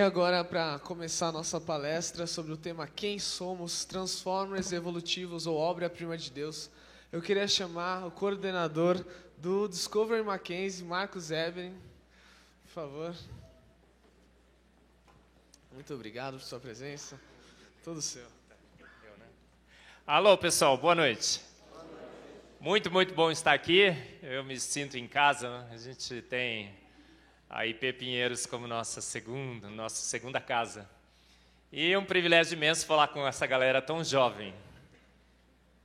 agora, para começar a nossa palestra sobre o tema Quem Somos, Transformers Evolutivos ou Obra-Prima de Deus, eu queria chamar o coordenador do Discovery Mackenzie, Marcos Eberin. Por favor. Muito obrigado por sua presença. Todo seu. Alô, pessoal, boa noite. Muito, muito bom estar aqui. Eu me sinto em casa. A gente tem a IP Pinheiros como nossa segunda, nossa segunda casa. E é um privilégio imenso falar com essa galera tão jovem.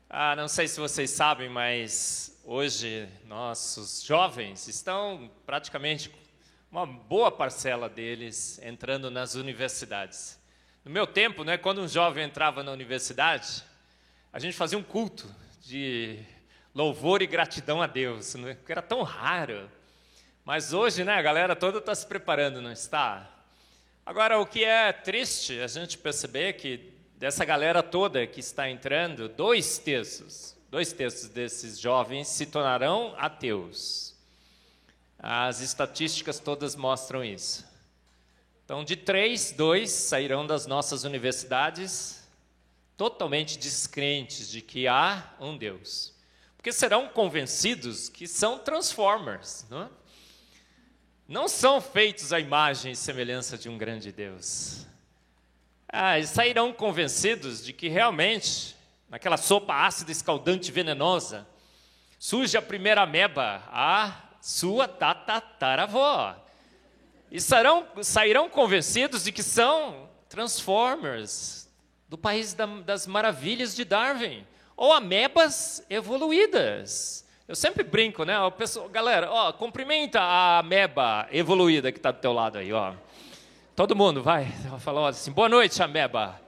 Ah, não sei se vocês sabem, mas hoje nossos jovens estão praticamente uma boa parcela deles entrando nas universidades. No meu tempo, né, quando um jovem entrava na universidade, a gente fazia um culto de louvor e gratidão a Deus, né, era tão raro. Mas hoje, né, a galera toda está se preparando, não está? Agora, o que é triste a gente perceber que dessa galera toda que está entrando, dois terços, dois terços desses jovens se tornarão ateus. As estatísticas todas mostram isso. Então, de três, dois sairão das nossas universidades totalmente descrentes de que há um Deus. Porque serão convencidos que são transformers, não é? Não são feitos à imagem e semelhança de um grande Deus. Ah, sairão convencidos de que realmente, naquela sopa ácida, escaldante, venenosa, surge a primeira ameba, a sua tatataravó. E sairão, sairão convencidos de que são transformers do país da, das maravilhas de Darwin, ou amebas evoluídas. Eu sempre brinco, né? O pessoal, galera, ó, cumprimenta a ameba evoluída que está do teu lado aí, ó. Todo mundo vai, fala assim, boa noite, ameba.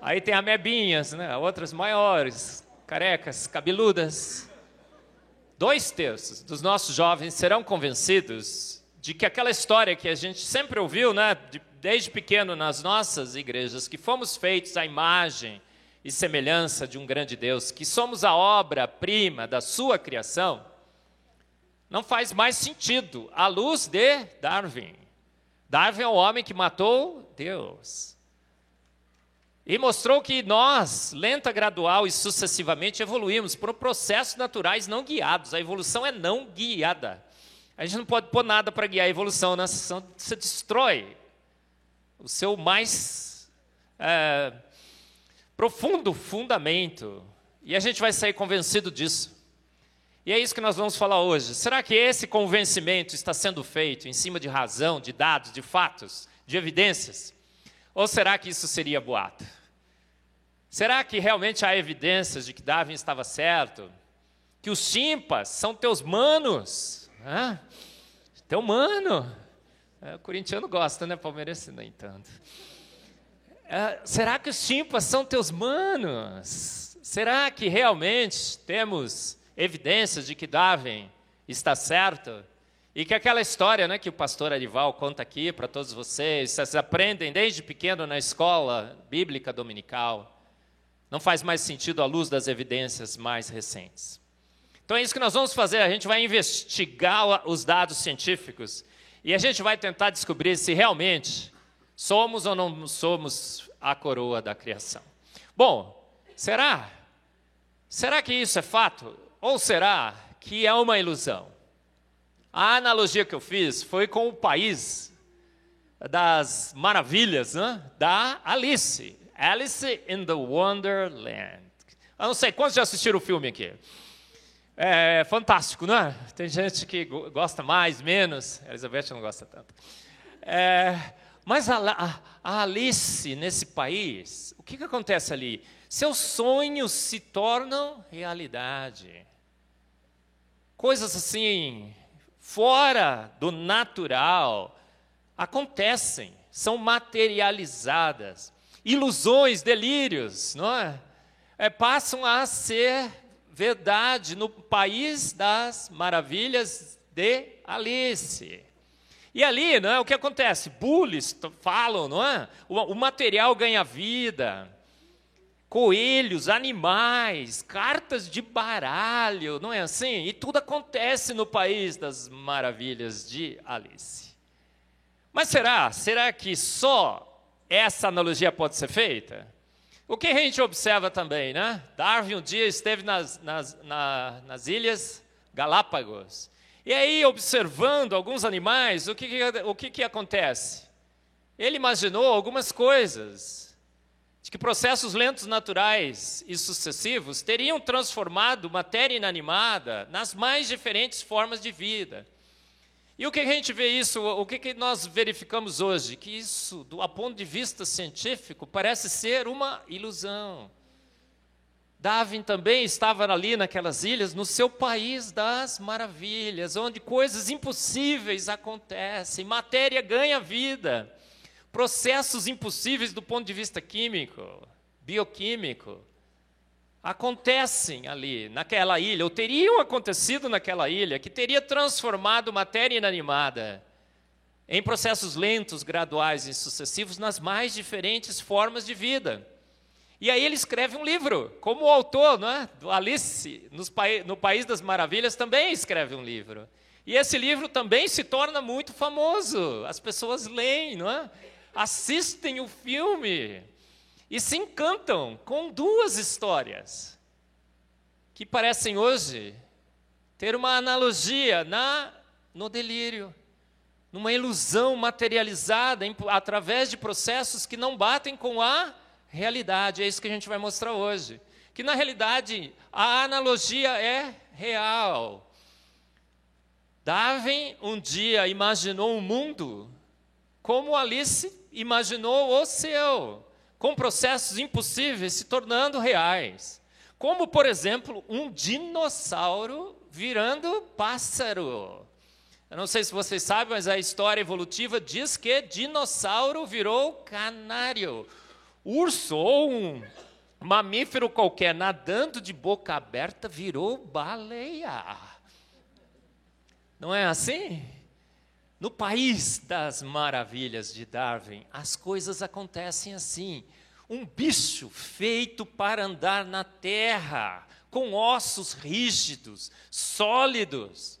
Aí tem amebinhas, né? Outras maiores, carecas, cabeludas. Dois terços dos nossos jovens serão convencidos de que aquela história que a gente sempre ouviu, né? Desde pequeno nas nossas igrejas, que fomos feitos à imagem e semelhança de um grande Deus, que somos a obra-prima da sua criação, não faz mais sentido à luz de Darwin. Darwin é o homem que matou Deus. E mostrou que nós, lenta, gradual e sucessivamente, evoluímos por processos naturais não guiados. A evolução é não guiada. A gente não pode pôr nada para guiar a evolução, né? você destrói o seu mais é, profundo fundamento. E a gente vai sair convencido disso. E é isso que nós vamos falar hoje. Será que esse convencimento está sendo feito em cima de razão, de dados, de fatos, de evidências? Ou será que isso seria boato? Será que realmente há evidências de que Darwin estava certo? Que os chimpas são teus manos? Hã? Teu mano. É, o corintiano gosta, né? Palmeirense nem tanto. É, será que os chimpas são teus manos? Será que realmente temos evidências de que Darwin está certo? E que aquela história né, que o pastor Arival conta aqui para todos vocês, vocês aprendem desde pequeno na escola bíblica dominical, não faz mais sentido à luz das evidências mais recentes. Então é isso que nós vamos fazer, a gente vai investigar os dados científicos e a gente vai tentar descobrir se realmente Somos ou não somos a coroa da criação? Bom, será? Será que isso é fato? Ou será que é uma ilusão? A analogia que eu fiz foi com o país das maravilhas né? da Alice. Alice in the Wonderland. Eu não sei, quantos já assistiram o filme aqui? É fantástico, não é? Tem gente que gosta mais, menos. A Elizabeth não gosta tanto. É, mas a, a, a Alice, nesse país, o que, que acontece ali? Seus sonhos se tornam realidade. Coisas assim, fora do natural, acontecem, são materializadas. Ilusões, delírios, não é? é passam a ser verdade no país das maravilhas de Alice. E ali, não é, o que acontece? Bullies falam, não é? O, o material ganha vida. Coelhos, animais, cartas de baralho, não é assim? E tudo acontece no país das maravilhas de Alice. Mas será? Será que só essa analogia pode ser feita? O que a gente observa também, né? Darwin um dia esteve nas, nas, na, nas ilhas Galápagos. E aí, observando alguns animais, o que, o que, que acontece? Ele imaginou algumas coisas, de que processos lentos naturais e sucessivos teriam transformado matéria inanimada nas mais diferentes formas de vida. E o que a gente vê isso, o que nós verificamos hoje? Que isso, do a ponto de vista científico, parece ser uma ilusão. Darwin também estava ali naquelas ilhas, no seu país das maravilhas, onde coisas impossíveis acontecem, matéria ganha vida, processos impossíveis do ponto de vista químico, bioquímico, acontecem ali, naquela ilha, ou teriam acontecido naquela ilha, que teria transformado matéria inanimada em processos lentos, graduais e sucessivos nas mais diferentes formas de vida. E aí ele escreve um livro, como o autor não é? do Alice, no País das Maravilhas, também escreve um livro. E esse livro também se torna muito famoso. As pessoas leem, não é? assistem o filme e se encantam com duas histórias que parecem hoje ter uma analogia na no delírio, numa ilusão materializada em, através de processos que não batem com a realidade. É isso que a gente vai mostrar hoje. Que na realidade a analogia é real. Darwin um dia imaginou um mundo como Alice imaginou o seu com processos impossíveis se tornando reais. Como, por exemplo, um dinossauro virando pássaro. Eu não sei se vocês sabem, mas a história evolutiva diz que dinossauro virou canário. Urso ou um mamífero qualquer nadando de boca aberta virou baleia. Não é assim? No país das maravilhas de Darwin, as coisas acontecem assim. Um bicho feito para andar na terra, com ossos rígidos, sólidos,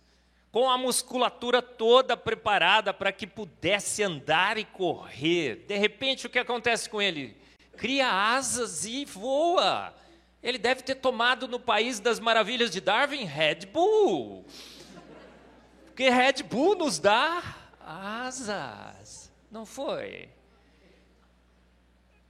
com a musculatura toda preparada para que pudesse andar e correr. De repente, o que acontece com ele? Cria asas e voa. Ele deve ter tomado no país das maravilhas de Darwin Red Bull. Porque Red Bull nos dá asas. Não foi?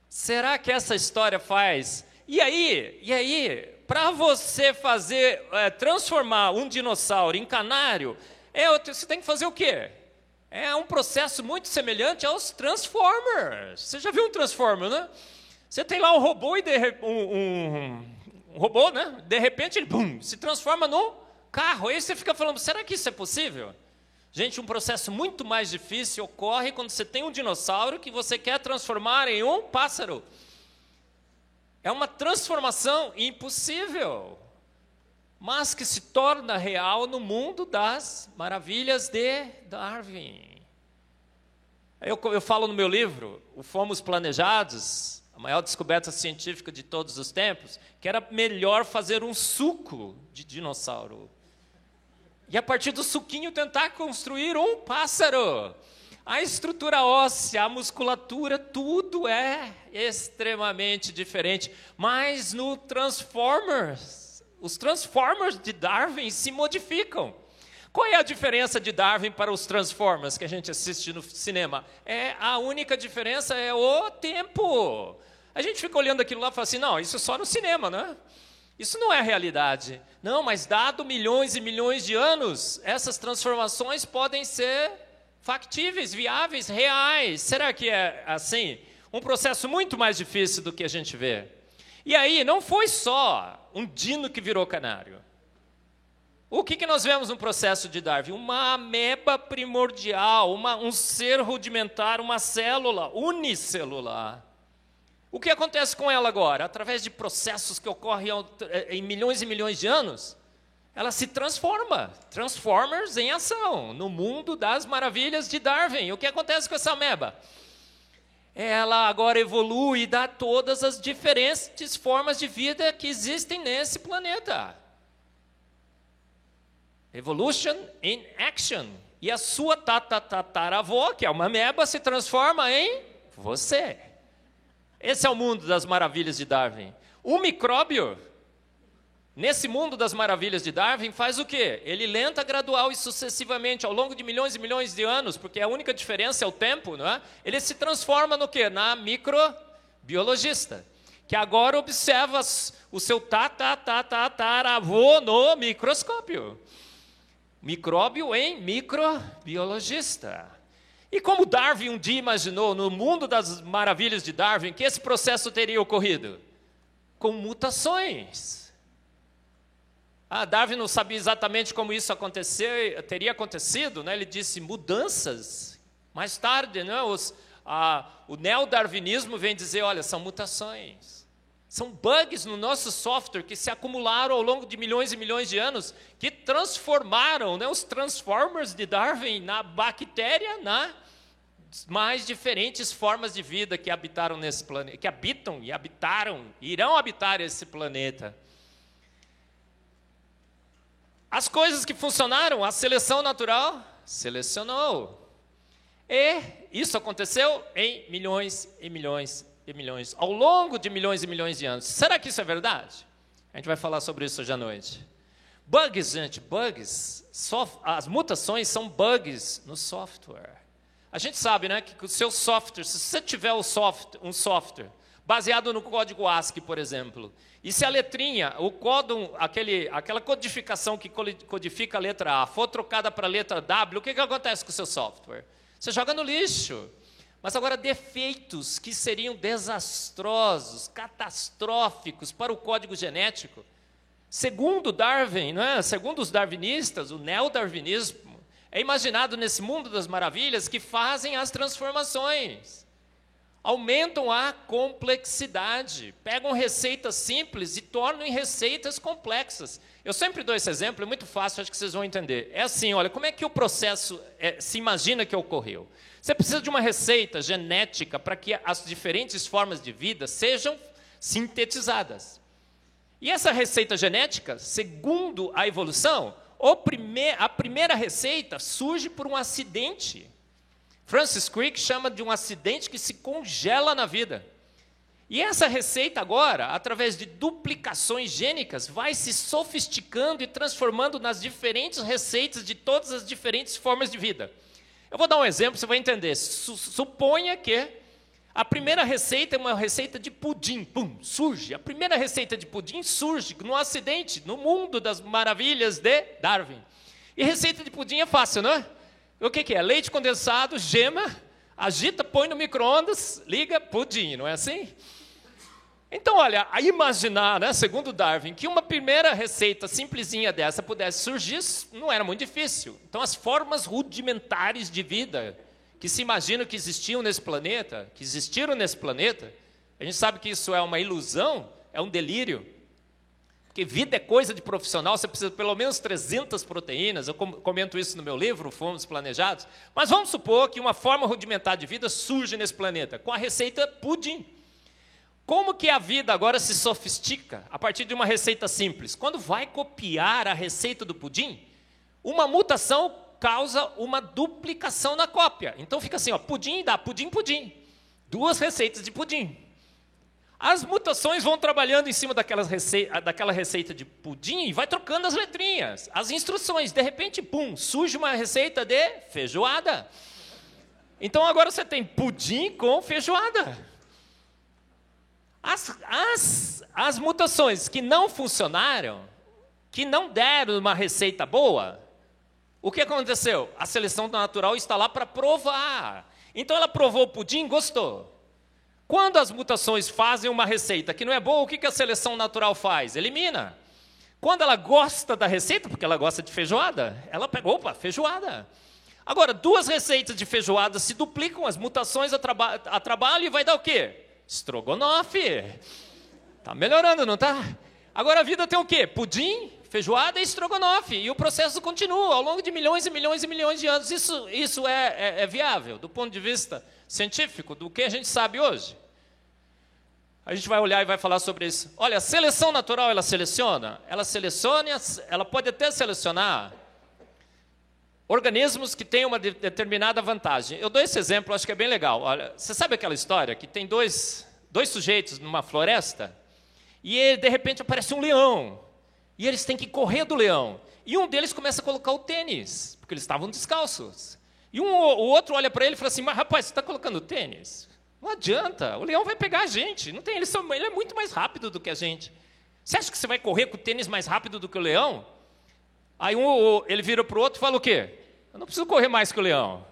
Será que essa história faz? E aí, e aí, para você fazer, é, transformar um dinossauro em canário, é, você tem que fazer o quê? É um processo muito semelhante aos Transformers. Você já viu um Transformer, né? Você tem lá um robô e de, um, um, um robô, né? De repente ele bum, se transforma num carro. Aí você fica falando, será que isso é possível? Gente, um processo muito mais difícil ocorre quando você tem um dinossauro que você quer transformar em um pássaro. É uma transformação impossível, mas que se torna real no mundo das maravilhas de Darwin. Eu, eu falo no meu livro, o Fomos Planejados, a maior descoberta científica de todos os tempos, que era melhor fazer um suco de dinossauro e a partir do suquinho tentar construir um pássaro. A estrutura óssea, a musculatura, tudo é extremamente diferente. Mas no Transformers, os Transformers de Darwin se modificam. Qual é a diferença de Darwin para os Transformers que a gente assiste no cinema? É a única diferença é o tempo. A gente fica olhando aquilo lá e fala assim: não, isso é só no cinema, né? Isso não é realidade. Não, mas dado milhões e milhões de anos, essas transformações podem ser factíveis, viáveis, reais. Será que é assim? Um processo muito mais difícil do que a gente vê. E aí, não foi só um dino que virou canário. O que, que nós vemos no processo de Darwin? Uma ameba primordial, uma, um ser rudimentar, uma célula unicelular. O que acontece com ela agora? Através de processos que ocorrem eh, em milhões e milhões de anos, ela se transforma, Transformers em ação, no mundo das maravilhas de Darwin. O que acontece com essa ameba? Ela agora evolui e dá todas as diferentes formas de vida que existem nesse planeta. Evolution in action. e a sua tataravó, que é uma meba, se transforma em você. Esse é o mundo das maravilhas de Darwin. O micróbio, nesse mundo das maravilhas de Darwin, faz o quê? Ele lenta, gradual e sucessivamente, ao longo de milhões e milhões de anos, porque a única diferença é o tempo, não é? Ele se transforma no quê? Na microbiologista, que agora observa o seu tataravô no microscópio. Micróbio em microbiologista. E como Darwin um dia imaginou, no mundo das maravilhas de Darwin, que esse processo teria ocorrido? Com mutações. Ah, Darwin não sabia exatamente como isso teria acontecido, né? ele disse mudanças. Mais tarde, né? Os, ah, o neodarwinismo vem dizer: olha, são mutações. São bugs no nosso software que se acumularam ao longo de milhões e milhões de anos, que transformaram né, os transformers de Darwin na bactéria, na mais diferentes formas de vida que habitaram nesse planeta, que habitam e habitaram, irão habitar esse planeta. As coisas que funcionaram, a seleção natural selecionou. E isso aconteceu em milhões e milhões e milhões, ao longo de milhões e milhões de anos. Será que isso é verdade? A gente vai falar sobre isso hoje à noite. Bugs, gente, bugs, as mutações são bugs no software. A gente sabe, né, que o seu software, se você tiver um software, baseado no código ASCII, por exemplo, e se a letrinha, o código, aquele, aquela codificação que codifica a letra A, for trocada para a letra W, o que, que acontece com o seu software? Você joga no lixo. Mas agora, defeitos que seriam desastrosos, catastróficos para o código genético, segundo Darwin, não é? segundo os darwinistas, o neodarwinismo, é imaginado nesse mundo das maravilhas que fazem as transformações, aumentam a complexidade, pegam receitas simples e tornam em receitas complexas. Eu sempre dou esse exemplo, é muito fácil, acho que vocês vão entender. É assim, olha, como é que o processo é, se imagina que ocorreu? Você precisa de uma receita genética para que as diferentes formas de vida sejam sintetizadas. E essa receita genética, segundo a evolução, a primeira receita surge por um acidente. Francis Crick chama de um acidente que se congela na vida. E essa receita agora, através de duplicações gênicas, vai se sofisticando e transformando nas diferentes receitas de todas as diferentes formas de vida. Eu vou dar um exemplo, você vai entender. Suponha que a primeira receita é uma receita de pudim, pum, surge. A primeira receita de pudim surge no acidente, no mundo das maravilhas de Darwin. E receita de pudim é fácil, não é? O que, que é? Leite condensado, gema, agita, põe no micro-ondas, liga, pudim, não é assim? Então, olha, a imaginar, né, segundo Darwin, que uma primeira receita simplesinha dessa pudesse surgir, não era muito difícil. Então, as formas rudimentares de vida que se imaginam que existiam nesse planeta, que existiram nesse planeta, a gente sabe que isso é uma ilusão, é um delírio. Porque vida é coisa de profissional, você precisa de pelo menos 300 proteínas, eu comento isso no meu livro, Fomos Planejados. Mas vamos supor que uma forma rudimentar de vida surge nesse planeta, com a receita pudim. Como que a vida agora se sofistica a partir de uma receita simples? Quando vai copiar a receita do pudim, uma mutação causa uma duplicação na cópia. Então fica assim, ó, pudim dá pudim, pudim. Duas receitas de pudim. As mutações vão trabalhando em cima rece... daquela receita de pudim e vai trocando as letrinhas, as instruções. De repente, pum, surge uma receita de feijoada. Então agora você tem pudim com feijoada. As, as, as mutações que não funcionaram, que não deram uma receita boa, o que aconteceu? A seleção natural está lá para provar. Então ela provou o pudim, gostou. Quando as mutações fazem uma receita que não é boa, o que a seleção natural faz? Elimina. Quando ela gosta da receita, porque ela gosta de feijoada, ela pega, opa, feijoada. Agora, duas receitas de feijoada se duplicam, as mutações a, traba a trabalho e vai dar o quê? Estrogonofe. Tá melhorando, não tá? Agora a vida tem o quê? Pudim, feijoada e estrogonofe. E o processo continua ao longo de milhões e milhões e milhões de anos. Isso, isso é, é, é viável do ponto de vista científico, do que a gente sabe hoje. A gente vai olhar e vai falar sobre isso. Olha, a seleção natural, ela seleciona? Ela seleciona, ela pode até selecionar organismos que têm uma de determinada vantagem. Eu dou esse exemplo, acho que é bem legal. Olha, você sabe aquela história que tem dois, dois sujeitos numa floresta e de repente aparece um leão e eles têm que correr do leão. E um deles começa a colocar o tênis, porque eles estavam descalços. E um, o outro olha para ele e fala assim: Mas rapaz, você está colocando tênis? Não adianta, o leão vai pegar a gente. Não tem, ele, ele é muito mais rápido do que a gente. Você acha que você vai correr com o tênis mais rápido do que o leão? Aí um, ele vira para o outro e fala o quê? Eu não preciso correr mais que o leão.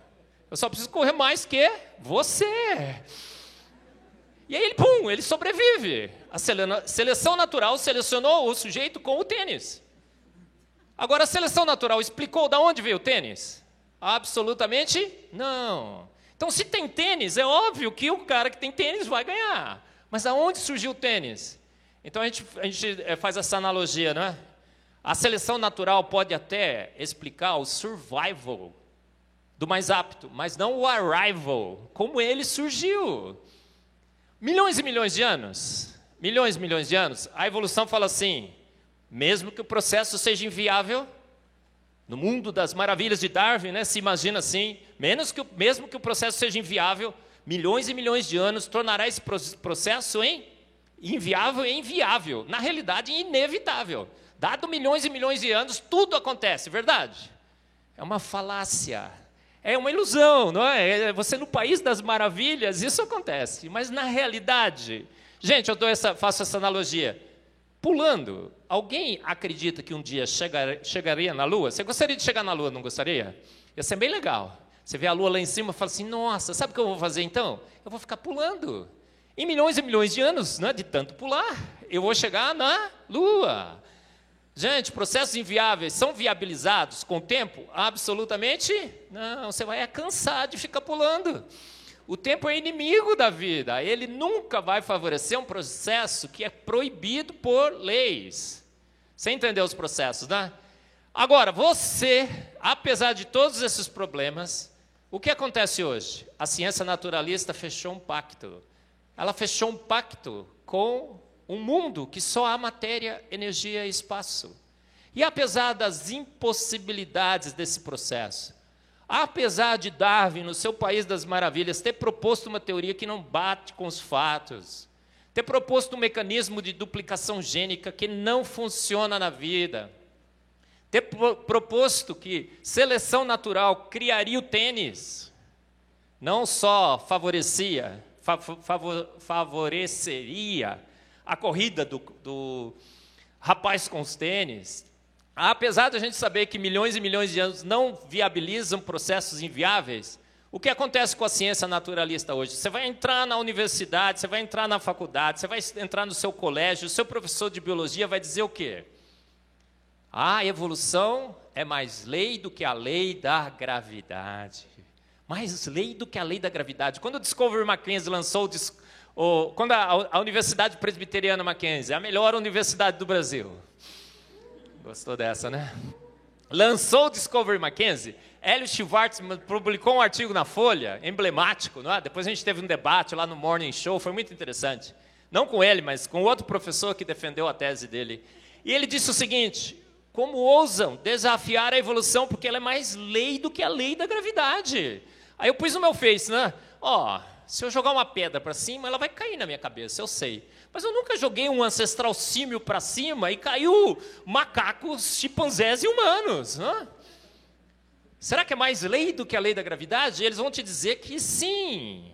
Eu só preciso correr mais que você. E aí ele, pum, ele sobrevive. A seleção natural selecionou o sujeito com o tênis. Agora, a seleção natural explicou de onde veio o tênis? Absolutamente não. Então, se tem tênis, é óbvio que o cara que tem tênis vai ganhar. Mas aonde surgiu o tênis? Então, a gente, a gente eh, faz essa analogia, né? A seleção natural pode até explicar o survival do mais apto, mas não o arrival, como ele surgiu. Milhões e milhões de anos, milhões e milhões de anos, a evolução fala assim: mesmo que o processo seja inviável, no mundo das maravilhas de Darwin, né, se imagina assim, menos que, mesmo que o processo seja inviável, milhões e milhões de anos tornará esse processo em inviável e inviável. Na realidade, inevitável. Dado milhões e milhões de anos, tudo acontece, verdade? É uma falácia. É uma ilusão, não é? é você no país das maravilhas, isso acontece. Mas na realidade, gente, eu essa, faço essa analogia. Pulando, alguém acredita que um dia chegar, chegaria na Lua? Você gostaria de chegar na Lua, não gostaria? Ia ser bem legal. Você vê a Lua lá em cima e fala assim: nossa, sabe o que eu vou fazer então? Eu vou ficar pulando. Em milhões e milhões de anos, né, de tanto pular, eu vou chegar na Lua. Gente, processos inviáveis são viabilizados com o tempo? Absolutamente não. Você vai cansar de ficar pulando. O tempo é inimigo da vida. Ele nunca vai favorecer um processo que é proibido por leis. Você entendeu os processos, né? Agora, você, apesar de todos esses problemas, o que acontece hoje? A ciência naturalista fechou um pacto. Ela fechou um pacto com um mundo que só há matéria, energia e espaço. E apesar das impossibilidades desse processo, Apesar de Darwin, no seu País das Maravilhas, ter proposto uma teoria que não bate com os fatos, ter proposto um mecanismo de duplicação gênica que não funciona na vida, ter proposto que seleção natural criaria o tênis, não só favorecia, favoreceria a corrida do, do rapaz com os tênis, apesar de a gente saber que milhões e milhões de anos não viabilizam processos inviáveis, o que acontece com a ciência naturalista hoje? Você vai entrar na universidade, você vai entrar na faculdade, você vai entrar no seu colégio, o seu professor de biologia vai dizer o quê? A evolução é mais lei do que a lei da gravidade. Mais lei do que a lei da gravidade. Quando o Discovery Mackenzie lançou o, quando a, a Universidade Presbiteriana Mackenzie, a melhor universidade do Brasil, Gostou dessa, né? Lançou o Discovery Mackenzie, Hélio Schwartzman publicou um artigo na Folha, emblemático, não é? depois a gente teve um debate lá no Morning Show, foi muito interessante. Não com ele, mas com outro professor que defendeu a tese dele. E ele disse o seguinte: como ousam desafiar a evolução, porque ela é mais lei do que a lei da gravidade. Aí eu pus no meu face, né? Ó, oh, se eu jogar uma pedra para cima, ela vai cair na minha cabeça, eu sei. Mas eu nunca joguei um ancestral símio para cima e caiu macacos, chimpanzés e humanos. Né? Será que é mais lei do que a lei da gravidade? Eles vão te dizer que sim.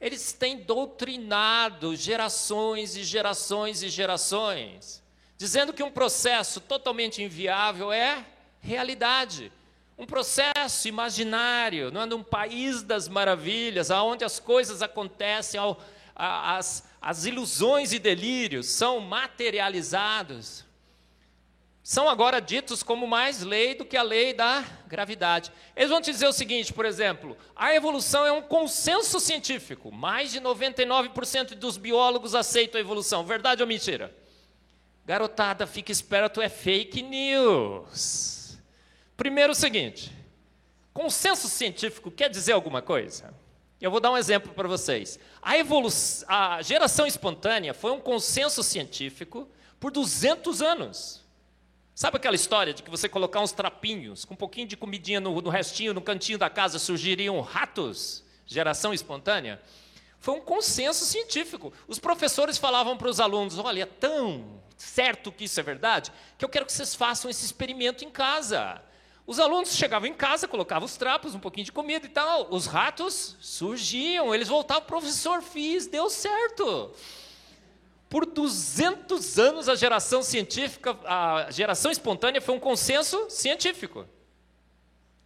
Eles têm doutrinado gerações e gerações e gerações, dizendo que um processo totalmente inviável é realidade. Um processo imaginário, não é num país das maravilhas, onde as coisas acontecem, ao, as, as ilusões e delírios são materializados, são agora ditos como mais lei do que a lei da gravidade. Eles vão te dizer o seguinte, por exemplo, a evolução é um consenso científico. Mais de 99% dos biólogos aceitam a evolução. Verdade ou mentira? Garotada, fica esperto, é fake news. Primeiro o seguinte, consenso científico quer dizer alguma coisa? Eu vou dar um exemplo para vocês. A, evolução, a geração espontânea foi um consenso científico por 200 anos. Sabe aquela história de que você colocar uns trapinhos, com um pouquinho de comidinha no, no restinho, no cantinho da casa, surgiriam ratos? Geração espontânea? Foi um consenso científico. Os professores falavam para os alunos: olha, é tão certo que isso é verdade, que eu quero que vocês façam esse experimento em casa. Os alunos chegavam em casa, colocavam os trapos, um pouquinho de comida e tal. Os ratos surgiam, eles voltavam, professor, fiz, deu certo. Por 200 anos, a geração científica, a geração espontânea foi um consenso científico.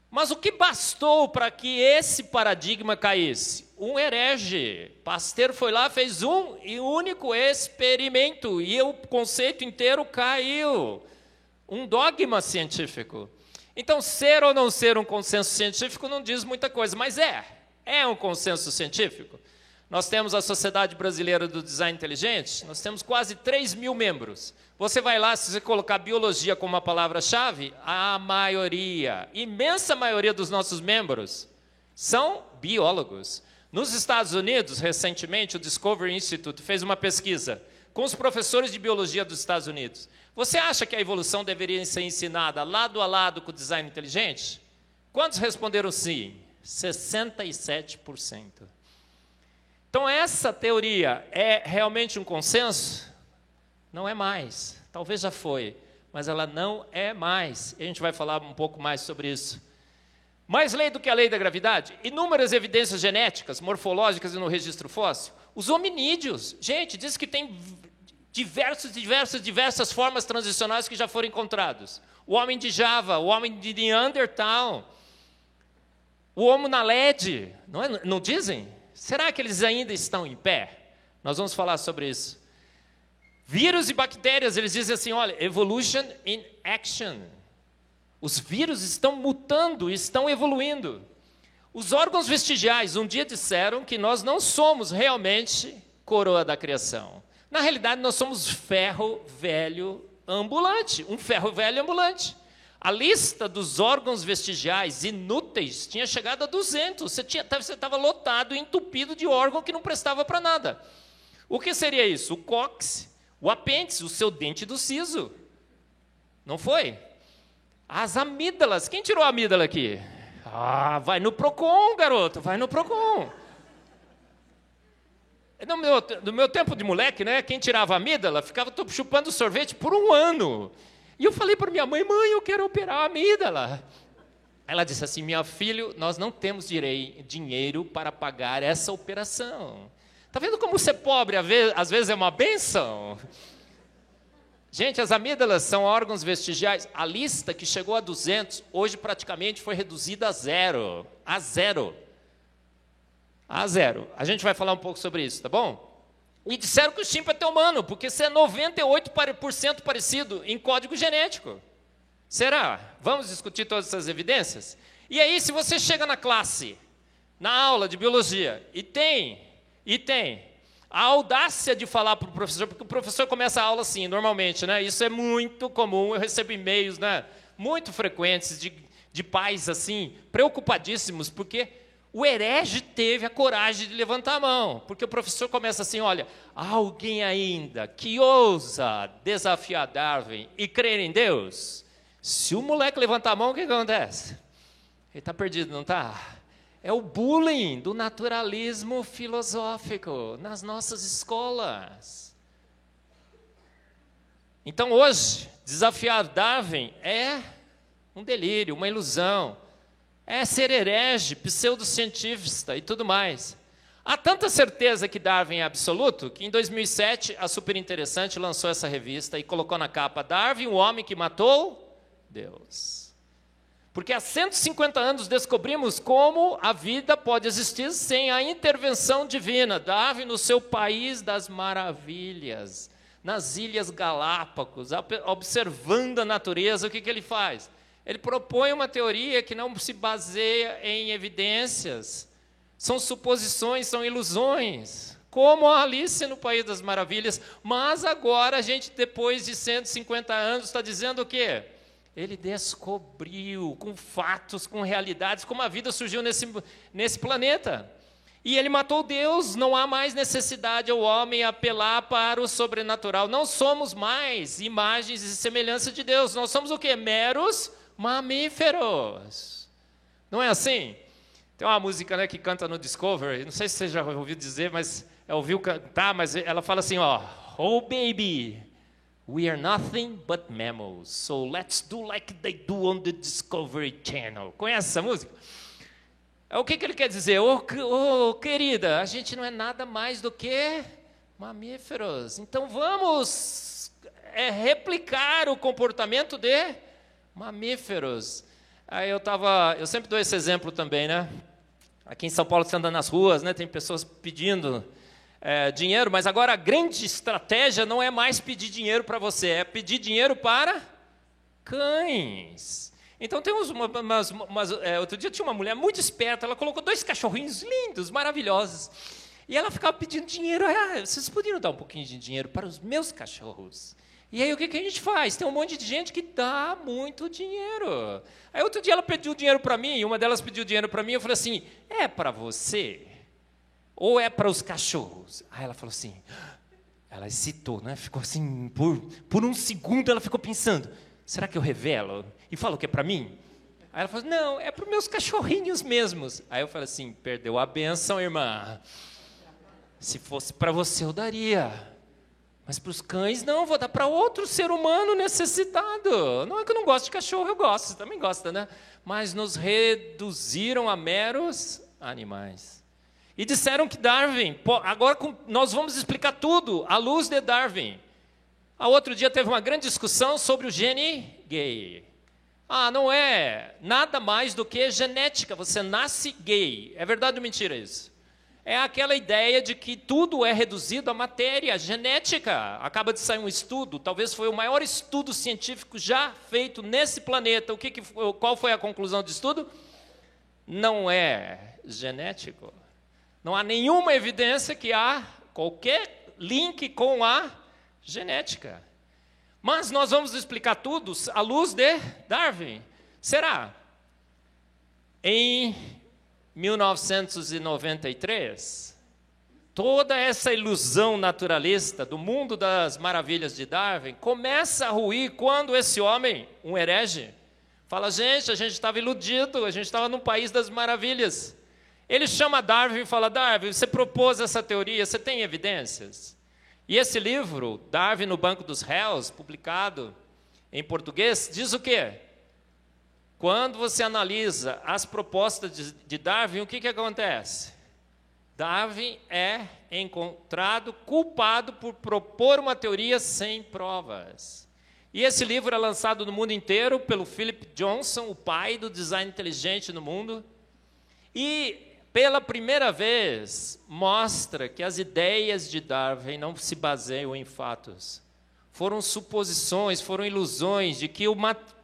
Mas o que bastou para que esse paradigma caísse? Um herege. Pasteur foi lá, fez um e único experimento, e o conceito inteiro caiu. Um dogma científico. Então, ser ou não ser um consenso científico não diz muita coisa, mas é. É um consenso científico. Nós temos a Sociedade Brasileira do Design Inteligente, nós temos quase 3 mil membros. Você vai lá, se você colocar biologia como uma palavra-chave, a maioria, imensa maioria dos nossos membros são biólogos. Nos Estados Unidos, recentemente, o Discovery Institute fez uma pesquisa com os professores de biologia dos Estados Unidos. Você acha que a evolução deveria ser ensinada lado a lado com o design inteligente? Quantos responderam sim? 67%. Então, essa teoria é realmente um consenso? Não é mais. Talvez já foi, mas ela não é mais. E a gente vai falar um pouco mais sobre isso. Mais lei do que a lei da gravidade? Inúmeras evidências genéticas, morfológicas e no registro fóssil. Os hominídeos, gente, diz que tem diversas, diversas, diversas formas transicionais que já foram encontrados. O homem de Java, o homem de Neandertal, o homo na LED, não, é, não dizem? Será que eles ainda estão em pé? Nós vamos falar sobre isso. Vírus e bactérias, eles dizem assim: olha, evolution in action. Os vírus estão mutando, estão evoluindo. Os órgãos vestigiais um dia disseram que nós não somos realmente coroa da criação. Na realidade, nós somos ferro velho ambulante, um ferro velho ambulante. A lista dos órgãos vestigiais inúteis tinha chegado a 200. Você estava lotado, entupido de órgão que não prestava para nada. O que seria isso? O cóccix, o apêndice, o seu dente do siso. Não foi? As amígdalas. Quem tirou a amígdala aqui? Ah, vai no Procon, garoto, vai no Procon. No meu, no meu tempo de moleque, né, quem tirava a amígdala ficava chupando sorvete por um ano. E eu falei para minha mãe, mãe, eu quero operar a amígdala. Ela disse assim, minha filho, nós não temos direi, dinheiro para pagar essa operação. Está vendo como ser pobre às vezes é uma benção? Gente, as amígdalas são órgãos vestigiais. A lista que chegou a 200, hoje praticamente foi reduzida a zero. A zero. A zero. A gente vai falar um pouco sobre isso, tá bom? E disseram que o chimpa é humano, porque você é 98% parecido em código genético. Será? Vamos discutir todas essas evidências? E aí, se você chega na classe, na aula de biologia, e tem, e tem a audácia de falar para o professor, porque o professor começa a aula assim, normalmente, né? Isso é muito comum, eu recebo e-mails, né? Muito frequentes de, de pais assim, preocupadíssimos, porque o herege teve a coragem de levantar a mão, porque o professor começa assim: olha, alguém ainda que ousa desafiar Darwin e crer em Deus? Se o moleque levantar a mão, o que acontece? Ele está perdido, não está? É o bullying do naturalismo filosófico nas nossas escolas. Então hoje, desafiar Darwin é um delírio, uma ilusão é ser herege, pseudocientífica e tudo mais. Há tanta certeza que Darwin é absoluto que em 2007 a Super Interessante lançou essa revista e colocou na capa Darwin, o homem que matou Deus. Porque há 150 anos descobrimos como a vida pode existir sem a intervenção divina. Darwin no seu país das maravilhas, nas Ilhas Galápagos, observando a natureza, o que, que ele faz? Ele propõe uma teoria que não se baseia em evidências, são suposições, são ilusões, como a Alice no País das Maravilhas, mas agora a gente, depois de 150 anos, está dizendo o quê? Ele descobriu com fatos, com realidades, como a vida surgiu nesse, nesse planeta. E ele matou Deus, não há mais necessidade ao homem apelar para o sobrenatural. Não somos mais imagens e semelhança de Deus. Nós somos o que? Meros mamíferos. Não é assim? Tem uma música né, que canta no Discovery, não sei se você já ouviu dizer, mas é, ouviu cantar, mas ela fala assim, ó, Oh baby, we are nothing but mammals, so let's do like they do on the Discovery Channel. Conhece essa música? O que, que ele quer dizer? Ô, oh, oh, querida, a gente não é nada mais do que mamíferos. Então vamos é, replicar o comportamento de mamíferos. Aí eu tava, eu sempre dou esse exemplo também, né? Aqui em São Paulo você anda nas ruas, né? Tem pessoas pedindo é, dinheiro, mas agora a grande estratégia não é mais pedir dinheiro para você, é pedir dinheiro para cães. Então temos uma, umas, umas, é, outro dia tinha uma mulher muito esperta, ela colocou dois cachorrinhos lindos, maravilhosos. E ela ficava pedindo dinheiro. Ah, vocês poderiam dar um pouquinho de dinheiro para os meus cachorros? E aí o que, que a gente faz? Tem um monte de gente que dá muito dinheiro. Aí outro dia ela pediu dinheiro para mim, uma delas pediu dinheiro para mim, eu falei assim: é para você? Ou é para os cachorros? Aí ela falou assim, ela hesitou, né? Ficou assim, por, por um segundo ela ficou pensando, será que eu revelo? E falo que é para mim? Aí ela falou, não, é para os meus cachorrinhos mesmos. Aí eu falei assim, perdeu a benção, irmã. Se fosse para você, eu daria. Mas para os cães, não, vou dar para outro ser humano necessitado. Não é que eu não gosto de cachorro, eu gosto, você também gosta, né? Mas nos reduziram a meros animais. E disseram que Darwin, agora nós vamos explicar tudo à luz de Darwin. A outro dia teve uma grande discussão sobre o gene gay. Ah, não é nada mais do que genética, você nasce gay. É verdade ou mentira isso? É aquela ideia de que tudo é reduzido à matéria genética. Acaba de sair um estudo, talvez foi o maior estudo científico já feito nesse planeta. O que, que qual foi a conclusão do estudo? Não é genético. Não há nenhuma evidência que há qualquer link com a genética. Mas nós vamos explicar tudo à luz de Darwin. Será? Em 1993, toda essa ilusão naturalista do mundo das maravilhas de Darwin começa a ruir quando esse homem, um herege, fala: gente, a gente estava iludido, a gente estava num país das maravilhas. Ele chama Darwin e fala: Darwin, você propôs essa teoria, você tem evidências? E esse livro, Darwin no Banco dos Réus, publicado em português, diz o quê? Quando você analisa as propostas de Darwin, o que, que acontece? Darwin é encontrado culpado por propor uma teoria sem provas. E esse livro é lançado no mundo inteiro pelo Philip Johnson, o pai do design inteligente no mundo. E pela primeira vez, mostra que as ideias de Darwin não se baseiam em fatos. Foram suposições, foram ilusões de que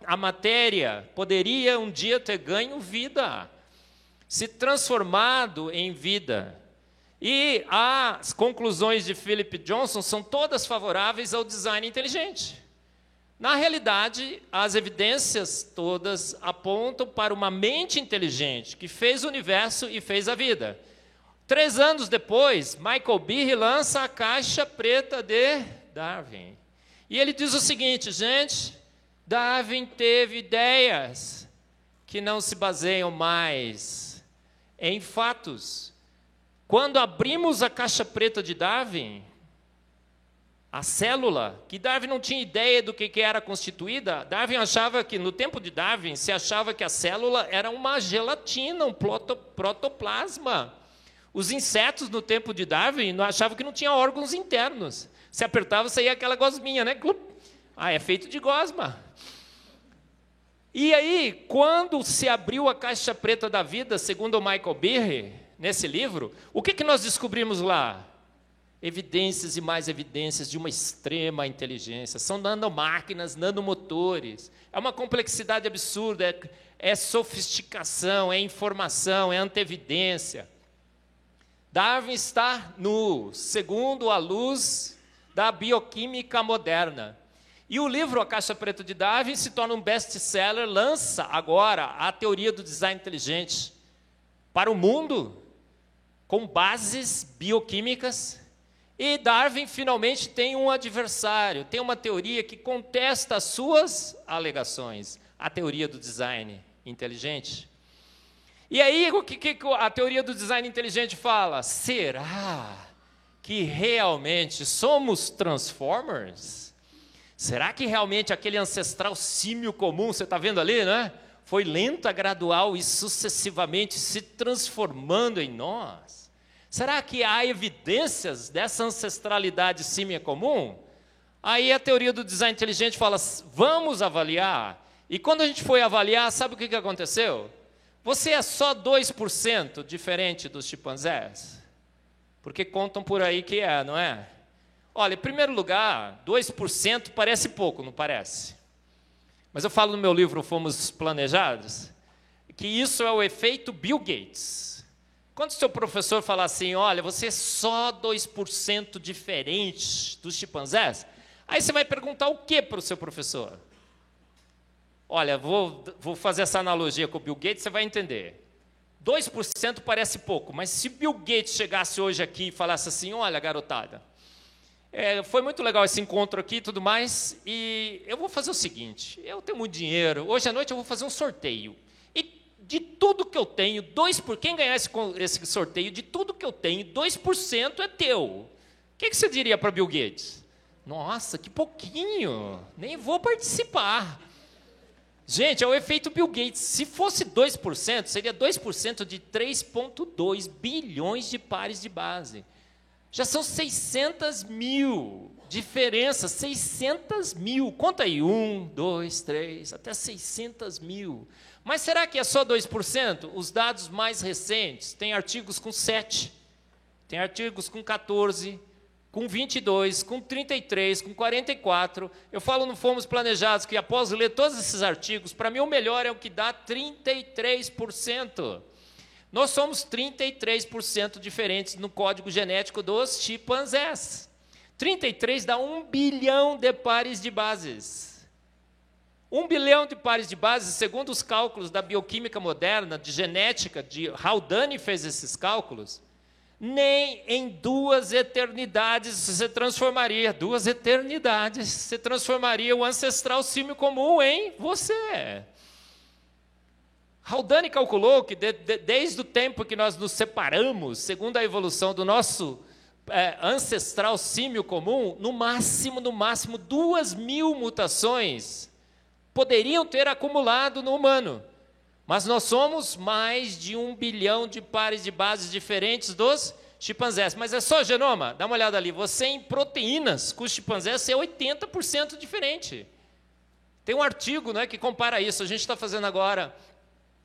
a matéria poderia um dia ter ganho vida, se transformado em vida. E as conclusões de Philip Johnson são todas favoráveis ao design inteligente. Na realidade, as evidências todas apontam para uma mente inteligente que fez o universo e fez a vida. Três anos depois, Michael Behe lança a caixa preta de Darwin. E ele diz o seguinte, gente: Darwin teve ideias que não se baseiam mais em fatos. Quando abrimos a caixa preta de Darwin, a célula, que Darwin não tinha ideia do que, era constituída, Darwin achava que, no tempo de Darwin, se achava que a célula era uma gelatina, um protoplasma. Os insetos, no tempo de Darwin, achavam que não tinha órgãos internos. Se apertava, saía aquela gosminha, né? Ah, é feito de gosma. E aí, quando se abriu a caixa preta da vida, segundo o Michael Behe, nesse livro, o que, que nós descobrimos lá? evidências e mais evidências de uma extrema inteligência. São nanomáquinas, nanomotores. É uma complexidade absurda, é, é sofisticação, é informação, é antevidência. Darwin está nu, segundo a luz da bioquímica moderna. E o livro A Caixa Preta de Darwin se torna um best-seller, lança agora a teoria do design inteligente para o mundo com bases bioquímicas. E Darwin finalmente tem um adversário, tem uma teoria que contesta as suas alegações, a teoria do design inteligente. E aí, o que, que a teoria do design inteligente fala? Será que realmente somos transformers? Será que realmente aquele ancestral símio comum, você está vendo ali, né? Foi lenta, gradual e sucessivamente se transformando em nós? Será que há evidências dessa ancestralidade símia comum? Aí a teoria do design inteligente fala: vamos avaliar. E quando a gente foi avaliar, sabe o que aconteceu? Você é só 2% diferente dos chimpanzés? Porque contam por aí que é, não é? Olha, em primeiro lugar, 2% parece pouco, não parece? Mas eu falo no meu livro Fomos Planejados que isso é o efeito Bill Gates. Quando seu professor fala assim, olha, você é só 2% diferente dos chimpanzés, aí você vai perguntar o que para o seu professor? Olha, vou, vou fazer essa analogia com o Bill Gates, você vai entender. 2% parece pouco, mas se Bill Gates chegasse hoje aqui e falasse assim: olha, garotada, é, foi muito legal esse encontro aqui e tudo mais, e eu vou fazer o seguinte: eu tenho muito dinheiro, hoje à noite eu vou fazer um sorteio. E de tudo que eu tenho, 2 por quem ganhar esse, esse sorteio, de tudo que eu tenho, 2% é teu. O que, que você diria para Bill Gates? Nossa, que pouquinho, nem vou participar. Gente, é o efeito Bill Gates. Se fosse 2%, seria 2% de 3,2 bilhões de pares de base. Já são 600 mil diferenças, 600 mil. Conta aí, 1, 2, 3, até 600 mil. Mas será que é só 2%? Os dados mais recentes, tem artigos com 7, tem artigos com 14, com 22, com 33, com 44. Eu falo no Fomos Planejados que após ler todos esses artigos, para mim o melhor é o que dá 33%. Nós somos 33% diferentes no código genético dos chimpanzés. 33 dá um bilhão de pares de bases. Um bilhão de pares de bases, segundo os cálculos da bioquímica moderna, de genética, de Haldane fez esses cálculos, nem em duas eternidades se transformaria, duas eternidades, se transformaria o ancestral símio comum em você. Haldane calculou que de, de, desde o tempo que nós nos separamos, segundo a evolução do nosso é, ancestral símio comum, no máximo, no máximo, duas mil mutações poderiam ter acumulado no humano. Mas nós somos mais de um bilhão de pares de bases diferentes dos chimpanzés. Mas é só genoma? Dá uma olhada ali. Você em proteínas com os chimpanzés é 80% diferente. Tem um artigo né, que compara isso. A gente está fazendo agora,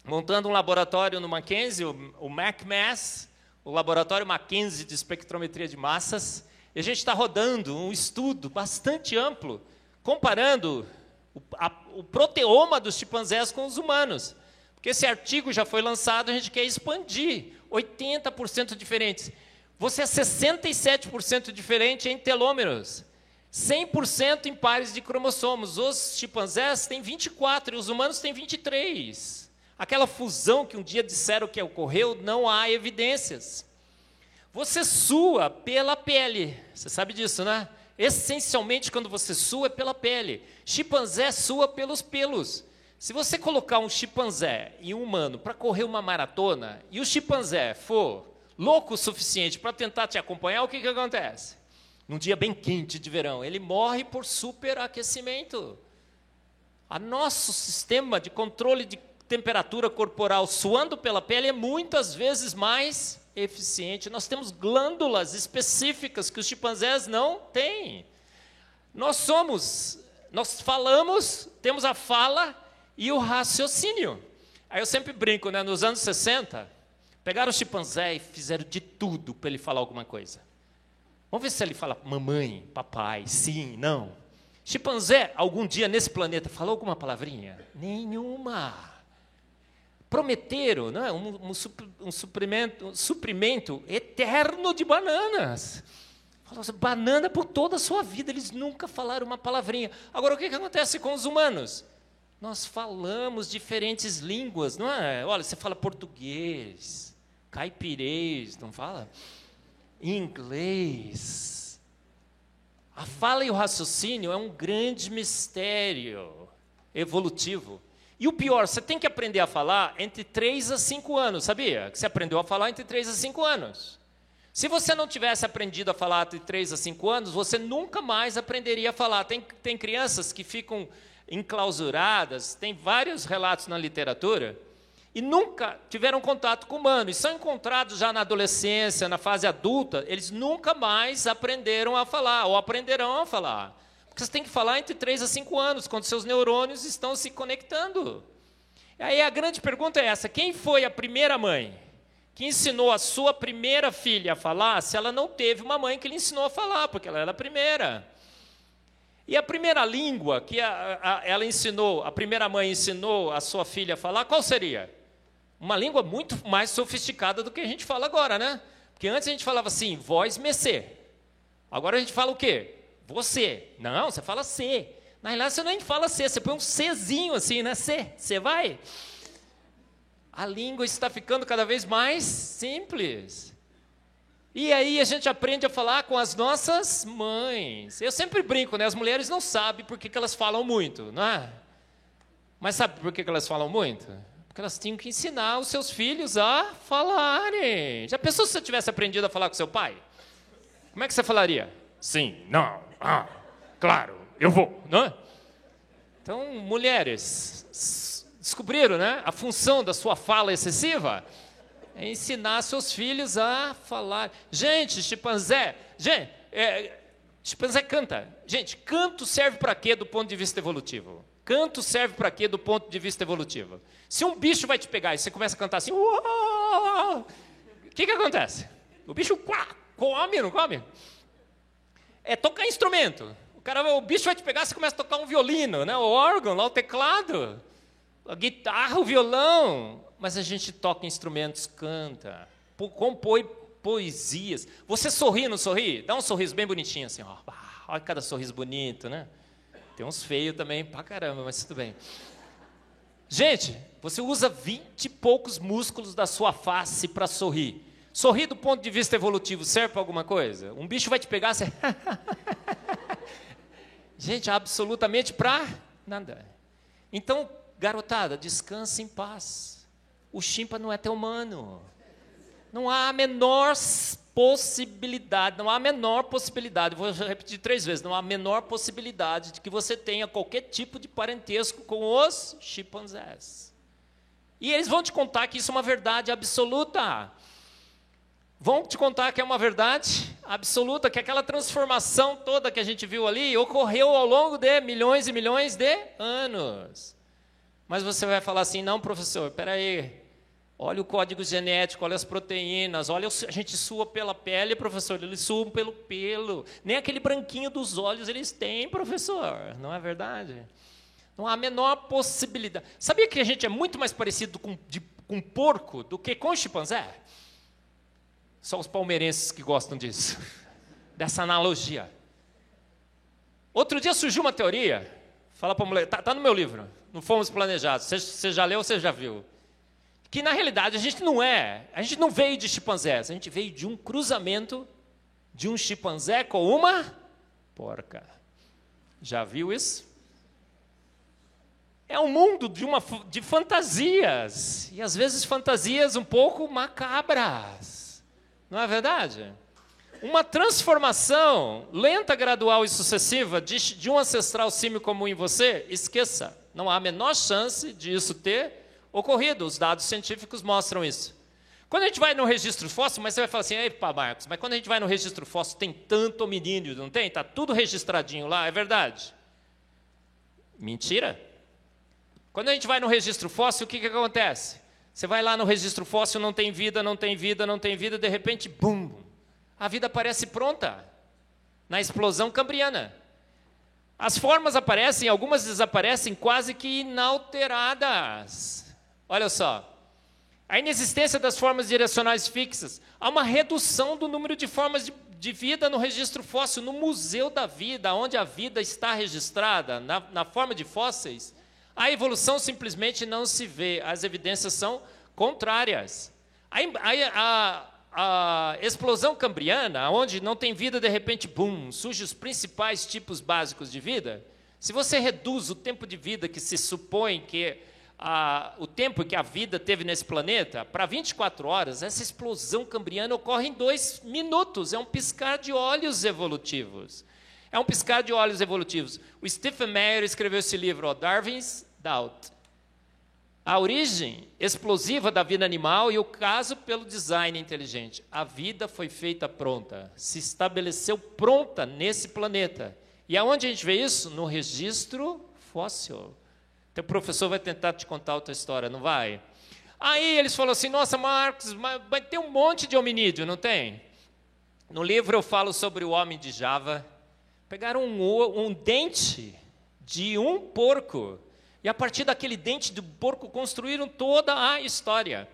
montando um laboratório no Mackenzie, o, o MacMass, o laboratório Mackenzie de espectrometria de massas. E a gente está rodando um estudo bastante amplo, comparando o, a, o proteoma dos chimpanzés com os humanos. Esse artigo já foi lançado, a gente quer expandir 80% diferentes. Você é 67% diferente em telômeros. 100% em pares de cromossomos. Os chimpanzés têm 24 e os humanos têm 23. Aquela fusão que um dia disseram que ocorreu, não há evidências. Você sua pela pele. Você sabe disso, né? Essencialmente, quando você sua, é pela pele. Chimpanzé sua pelos pelos. Se você colocar um chimpanzé e um humano para correr uma maratona e o chimpanzé for louco o suficiente para tentar te acompanhar, o que, que acontece? Num dia bem quente de verão, ele morre por superaquecimento. A nosso sistema de controle de temperatura corporal suando pela pele é muitas vezes mais eficiente. Nós temos glândulas específicas que os chimpanzés não têm. Nós somos, nós falamos, temos a fala e o raciocínio. Aí eu sempre brinco, né? Nos anos 60, pegaram o chimpanzé e fizeram de tudo para ele falar alguma coisa. Vamos ver se ele fala mamãe, papai, sim, não. Chimpanzé, algum dia nesse planeta, falou alguma palavrinha? Nenhuma. Prometeram né, um, um, um, suprimento, um suprimento eterno de bananas. Falou assim, banana por toda a sua vida, eles nunca falaram uma palavrinha. Agora, o que, que acontece com os humanos? Nós falamos diferentes línguas, não é? Olha, você fala português, caipirês, não fala? Inglês. A fala e o raciocínio é um grande mistério evolutivo. E o pior, você tem que aprender a falar entre 3 a 5 anos, sabia? Que você aprendeu a falar entre 3 a 5 anos. Se você não tivesse aprendido a falar entre 3 a 5 anos, você nunca mais aprenderia a falar. Tem, tem crianças que ficam enclausuradas, tem vários relatos na literatura, e nunca tiveram contato com humano, e são encontrados já na adolescência, na fase adulta, eles nunca mais aprenderam a falar, ou aprenderão a falar. Porque você tem que falar entre 3 a 5 anos, quando seus neurônios estão se conectando. Aí a grande pergunta é essa: quem foi a primeira mãe que ensinou a sua primeira filha a falar se ela não teve uma mãe que lhe ensinou a falar, porque ela era a primeira? E a primeira língua que a, a, ela ensinou, a primeira mãe ensinou a sua filha a falar, qual seria? Uma língua muito mais sofisticada do que a gente fala agora, né? Porque antes a gente falava assim, voz mecê. Agora a gente fala o quê? Você. Não, você fala C. Na realidade, você nem fala C, você põe um Czinho assim, né? C. Você vai? A língua está ficando cada vez mais simples. E aí a gente aprende a falar com as nossas mães. Eu sempre brinco, né? As mulheres não sabem por que, que elas falam muito, não é? Mas sabe por que, que elas falam muito? Porque elas tinham que ensinar os seus filhos a falarem. Já pensou se você tivesse aprendido a falar com seu pai? Como é que você falaria? Sim, não, ah, claro, eu vou, não é? Então, mulheres, descobriram, né? A função da sua fala excessiva é ensinar seus filhos a falar. Gente, chimpanzé, gente, é, chimpanzé canta. Gente, canto serve para quê do ponto de vista evolutivo? Canto serve para quê do ponto de vista evolutivo? Se um bicho vai te pegar e você começa a cantar assim, o que, que acontece? O bicho come, não come? é tocar instrumento. O, cara, o bicho vai te pegar, você começa a tocar um violino, né? o órgão, lá, o teclado, a guitarra, o violão. Mas a gente toca instrumentos, canta, compõe poesias. Você sorri, não sorri? Dá um sorriso bem bonitinho assim, ó. Olha cada sorriso bonito, né? Tem uns feios também, pra caramba, mas tudo bem. Gente, você usa vinte e poucos músculos da sua face para sorrir. Sorrir do ponto de vista evolutivo serve para alguma coisa? Um bicho vai te pegar, você. Gente, absolutamente para nada. Então, garotada, descanse em paz. O chimpa não é teu humano. Não há a menor possibilidade, não há a menor possibilidade, vou repetir três vezes, não há a menor possibilidade de que você tenha qualquer tipo de parentesco com os chimpanzés. E eles vão te contar que isso é uma verdade absoluta. Vão te contar que é uma verdade absoluta, que aquela transformação toda que a gente viu ali ocorreu ao longo de milhões e milhões de anos. Mas você vai falar assim: não, professor, espera aí. Olha o código genético, olha as proteínas, olha, a gente sua pela pele, professor, eles suam pelo pelo. Nem aquele branquinho dos olhos eles têm, professor, não é verdade? Não há a menor possibilidade. Sabia que a gente é muito mais parecido com, de, com porco do que com chimpanzé? Só os palmeirenses que gostam disso, dessa analogia. Outro dia surgiu uma teoria, fala para a mulher, está tá no meu livro, não fomos planejados, você, já leu ou você já viu? Que na realidade a gente não é, a gente não veio de chimpanzés, a gente veio de um cruzamento de um chimpanzé com uma porca. Já viu isso? É um mundo de, uma, de fantasias, e às vezes fantasias um pouco macabras. Não é verdade? Uma transformação lenta, gradual e sucessiva de, de um ancestral símio comum em você, esqueça. Não há a menor chance de isso ter ocorrido. Os dados científicos mostram isso. Quando a gente vai no registro fóssil, mas você vai falar assim, ei, pá, Marcos, mas quando a gente vai no registro fóssil tem tanto hominídeo, não tem? Está tudo registradinho lá, é verdade. Mentira. Quando a gente vai no registro fóssil, o que, que acontece? Você vai lá no registro fóssil, não tem vida, não tem vida, não tem vida, de repente, bum, a vida aparece pronta na explosão cambriana. As formas aparecem, algumas desaparecem quase que inalteradas. Olha só. A inexistência das formas direcionais fixas. Há uma redução do número de formas de, de vida no registro fóssil, no Museu da Vida, onde a vida está registrada, na, na forma de fósseis. A evolução simplesmente não se vê, as evidências são contrárias. Aí, a, a explosão cambriana, onde não tem vida, de repente, bum, surgem os principais tipos básicos de vida. Se você reduz o tempo de vida que se supõe que a, o tempo que a vida teve nesse planeta para 24 horas, essa explosão cambriana ocorre em dois minutos. É um piscar de olhos evolutivos. É um piscar de olhos evolutivos. O Stephen Meyer escreveu esse livro, ó, Darwin's Doubt. A origem explosiva da vida animal e o caso pelo design inteligente. A vida foi feita pronta, se estabeleceu pronta nesse planeta. E aonde a gente vê isso? No registro fóssil. Teu professor vai tentar te contar outra história, não vai? Aí eles falaram assim: nossa, Marcos, vai ter um monte de hominídeo, não tem? No livro eu falo sobre o homem de Java. Pegaram um, um dente de um porco e a partir daquele dente do porco construíram toda a história.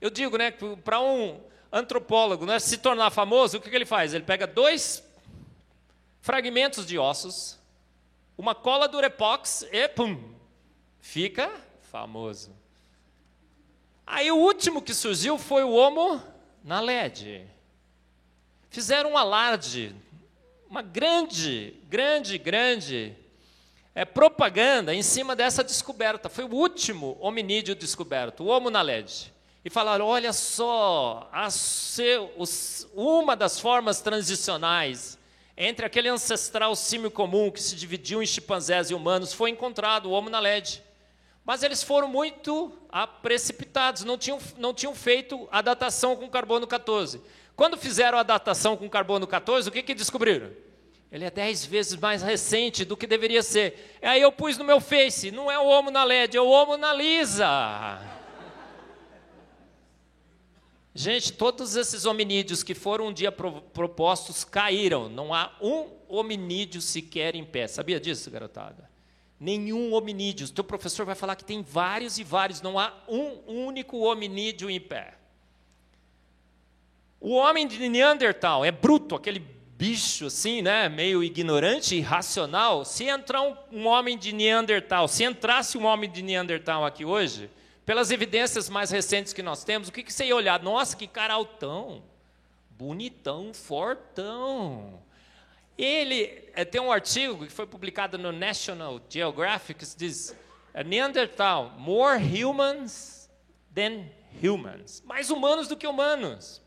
Eu digo, né, para um antropólogo né, se tornar famoso, o que, que ele faz? Ele pega dois fragmentos de ossos, uma cola durepox e pum, fica famoso. Aí o último que surgiu foi o Homo na LED. Fizeram um alarde, uma grande, grande, grande é, propaganda em cima dessa descoberta. Foi o último hominídeo descoberto, o Homo naledi. E falaram: olha só, seu, os, uma das formas transicionais entre aquele ancestral símio comum que se dividiu em chimpanzés e humanos foi encontrado, o Homo naledi. Mas eles foram muito precipitados, não tinham, não tinham feito a datação com carbono 14. Quando fizeram a datação com carbono 14, o que, que descobriram? Ele é dez vezes mais recente do que deveria ser. Aí eu pus no meu Face, não é o Homo na LED, é o Homo na Lisa. Gente, todos esses hominídeos que foram um dia pro, propostos caíram. Não há um hominídeo sequer em pé. Sabia disso, garotada? Nenhum hominídeo. O teu professor vai falar que tem vários e vários. Não há um único hominídeo em pé. O homem de Neandertal é bruto, aquele bicho assim, né, meio ignorante, irracional, se entrar um, um, homem de Neandertal, se entrasse um homem de Neandertal aqui hoje, pelas evidências mais recentes que nós temos, o que, que você ia olhar? Nossa, que cara altão, bonitão, fortão. Ele é, tem um artigo que foi publicado no National Geographic que diz é, Neandertal, more humans than humans, mais humanos do que humanos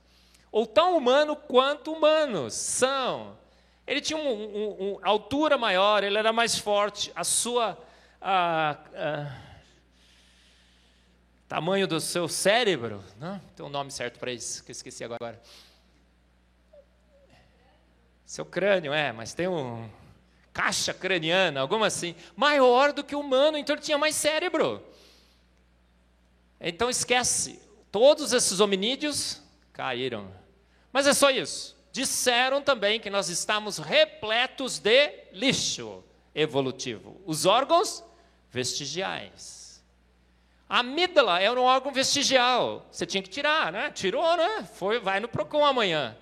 ou tão humano quanto humanos são. Ele tinha uma um, um, altura maior, ele era mais forte, a sua. A, a, tamanho do seu cérebro, não? tem um nome certo para isso, que eu esqueci agora. Seu crânio, é, mas tem um. Caixa craniana, alguma assim. Maior do que o humano, então ele tinha mais cérebro. Então esquece, todos esses hominídeos caíram. Mas é só isso. Disseram também que nós estamos repletos de lixo evolutivo. Os órgãos vestigiais. A amígdala é um órgão vestigial. Você tinha que tirar, né? Tirou, né? Foi, vai no Procon amanhã.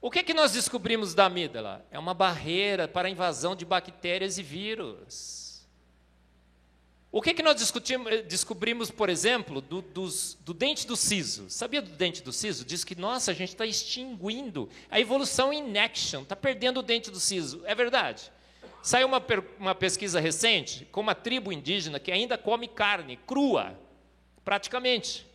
O que, que nós descobrimos da amígdala? É uma barreira para a invasão de bactérias e vírus. O que, que nós eh, descobrimos, por exemplo, do, dos, do, dente do siso? Sabia do dente do siso? Diz que, nossa, a gente está extinguindo. A evolução in action, está perdendo o dente do siso. É verdade. Saiu uma, uma pesquisa recente com uma tribo indígena que ainda come carne crua, praticamente.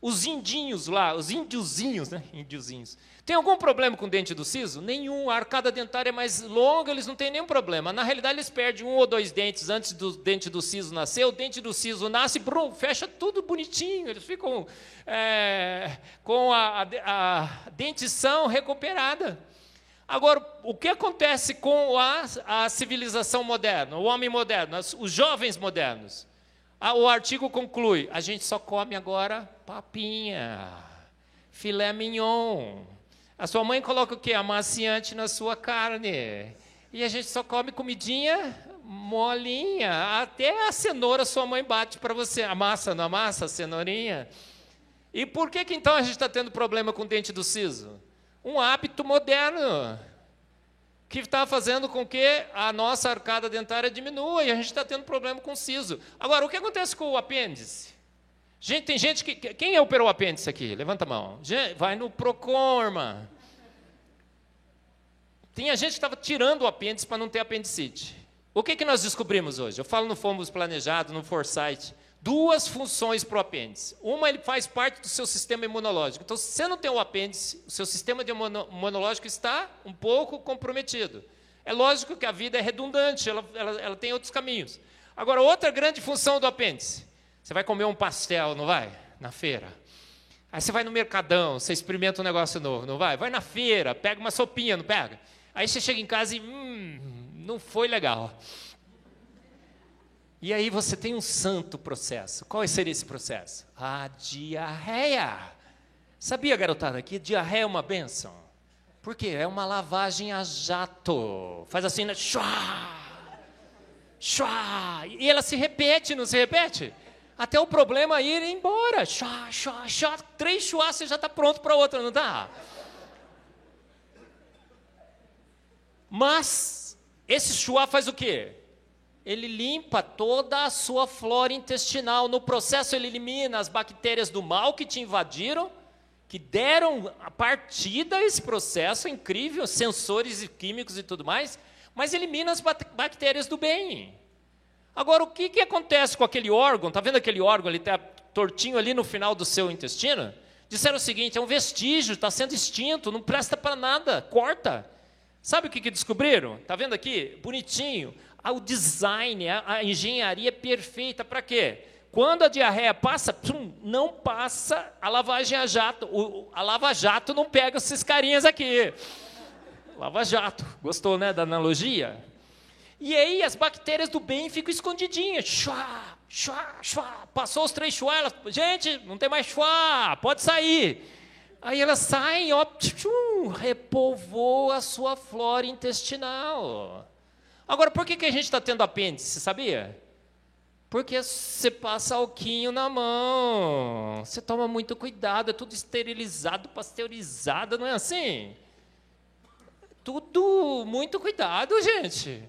Os indinhos lá, os índiozinhos, né? Índiozinhos. Tem algum problema com o dente do siso? Nenhum. A arcada dentária é mais longa, eles não têm nenhum problema. Na realidade, eles perdem um ou dois dentes antes do dente do siso nascer. O dente do siso nasce, brum, fecha tudo bonitinho. Eles ficam é, com a, a, a dentição recuperada. Agora, o que acontece com a, a civilização moderna, o homem moderno, os jovens modernos? Ah, o artigo conclui: a gente só come agora papinha, filé mignon. A sua mãe coloca o quê? Amaciante na sua carne. E a gente só come comidinha molinha. Até a cenoura sua mãe bate para você. Amassa, não amassa a cenourinha? E por que, que então a gente está tendo problema com o dente do siso? Um hábito moderno que está fazendo com que a nossa arcada dentária diminua e a gente está tendo problema com o siso. Agora, o que acontece com o apêndice? Gente, tem gente que. Quem operou o apêndice aqui? Levanta a mão. Vai no Procon, irmã. Tinha gente que estava tirando o apêndice para não ter apendicite. O que, que nós descobrimos hoje? Eu falo no Fomos Planejado, no Foresight. Duas funções para o apêndice. Uma, ele faz parte do seu sistema imunológico. Então, se você não tem o apêndice, o seu sistema imunológico está um pouco comprometido. É lógico que a vida é redundante, ela, ela, ela tem outros caminhos. Agora, outra grande função do apêndice. Você vai comer um pastel, não vai? Na feira. Aí você vai no mercadão, você experimenta um negócio novo, não vai? Vai na feira, pega uma sopinha, não pega? Aí você chega em casa e, hum, não foi legal. E aí você tem um santo processo. Qual seria esse processo? A diarreia. Sabia, garotada, que diarreia é uma benção? Por quê? É uma lavagem a jato. Faz assim, né? Chua! E ela se repete, não se repete? Até o problema ir embora. Chua, chua, chua. Três chua, você já está pronto para outra, não está? Mas, esse chua faz o quê? ele limpa toda a sua flora intestinal. No processo, ele elimina as bactérias do mal que te invadiram, que deram a partida a esse processo incrível, sensores e químicos e tudo mais, mas elimina as bactérias do bem. Agora, o que, que acontece com aquele órgão? Está vendo aquele órgão ali, está tortinho ali no final do seu intestino? Disseram o seguinte: é um vestígio, está sendo extinto, não presta para nada, corta. Sabe o que, que descobriram? Está vendo aqui? Bonitinho o design, a, engenharia perfeita para quê? Quando a diarreia passa, pum, não passa a lavagem a jato. O, a lava-jato não pega esses carinhas aqui. Lava-jato. Gostou, né, da analogia? E aí as bactérias do bem ficam escondidinhas. Chua, chua, chua. Passou os três chua, elas, gente, não tem mais chua, pode sair. Aí elas saem, ó, tchum, repovoa a sua flora intestinal. Agora, por que, que a gente está tendo apêndice, sabia? Porque você passa alquinho na mão, você toma muito cuidado, é tudo esterilizado, pasteurizado, não é assim? Tudo muito cuidado, gente.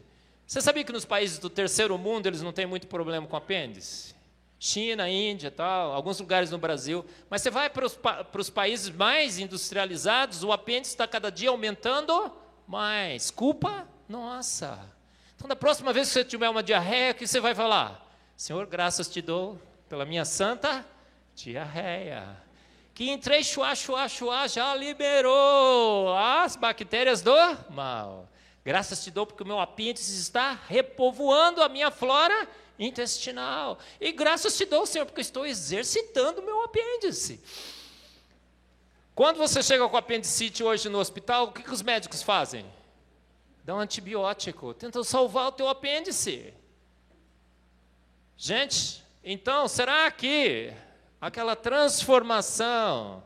Você sabia que nos países do terceiro mundo eles não têm muito problema com apêndice? China, Índia, tal, alguns lugares no Brasil. Mas você vai para os, para os países mais industrializados, o apêndice está cada dia aumentando mais. Culpa nossa. Então, da próxima vez que você tiver uma diarreia, o que você vai falar? Senhor, graças te dou pela minha santa diarreia. Que em três chua, chua, chua já liberou as bactérias do mal. Graças te dou porque o meu apêndice está repovoando a minha flora intestinal. E graças te dou, Senhor, porque estou exercitando o meu apêndice. Quando você chega com apendicite hoje no hospital, o que, que os médicos fazem? um antibiótico, tentam salvar o teu apêndice. Gente, então, será que aquela transformação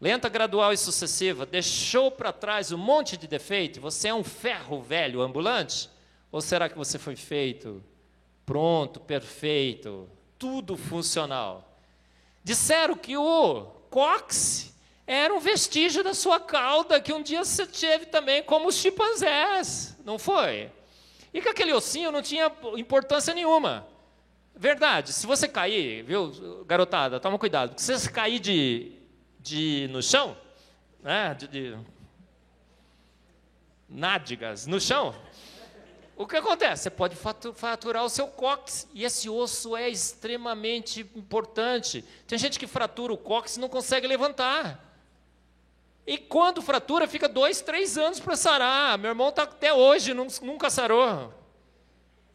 lenta, gradual e sucessiva deixou para trás um monte de defeito? Você é um ferro velho ambulante? Ou será que você foi feito pronto, perfeito, tudo funcional? Disseram que o cox era um vestígio da sua cauda que um dia você teve também, como os chimpanzés, não foi? E que aquele ossinho não tinha importância nenhuma. Verdade, se você cair, viu, garotada, toma cuidado, porque se você cair de, de, no chão, né, de, de nádegas no chão, o que acontece? Você pode fraturar o seu cóccix, e esse osso é extremamente importante. Tem gente que fratura o cóccix e não consegue levantar. E quando fratura, fica dois, três anos para sarar. Meu irmão está até hoje, nunca sarou.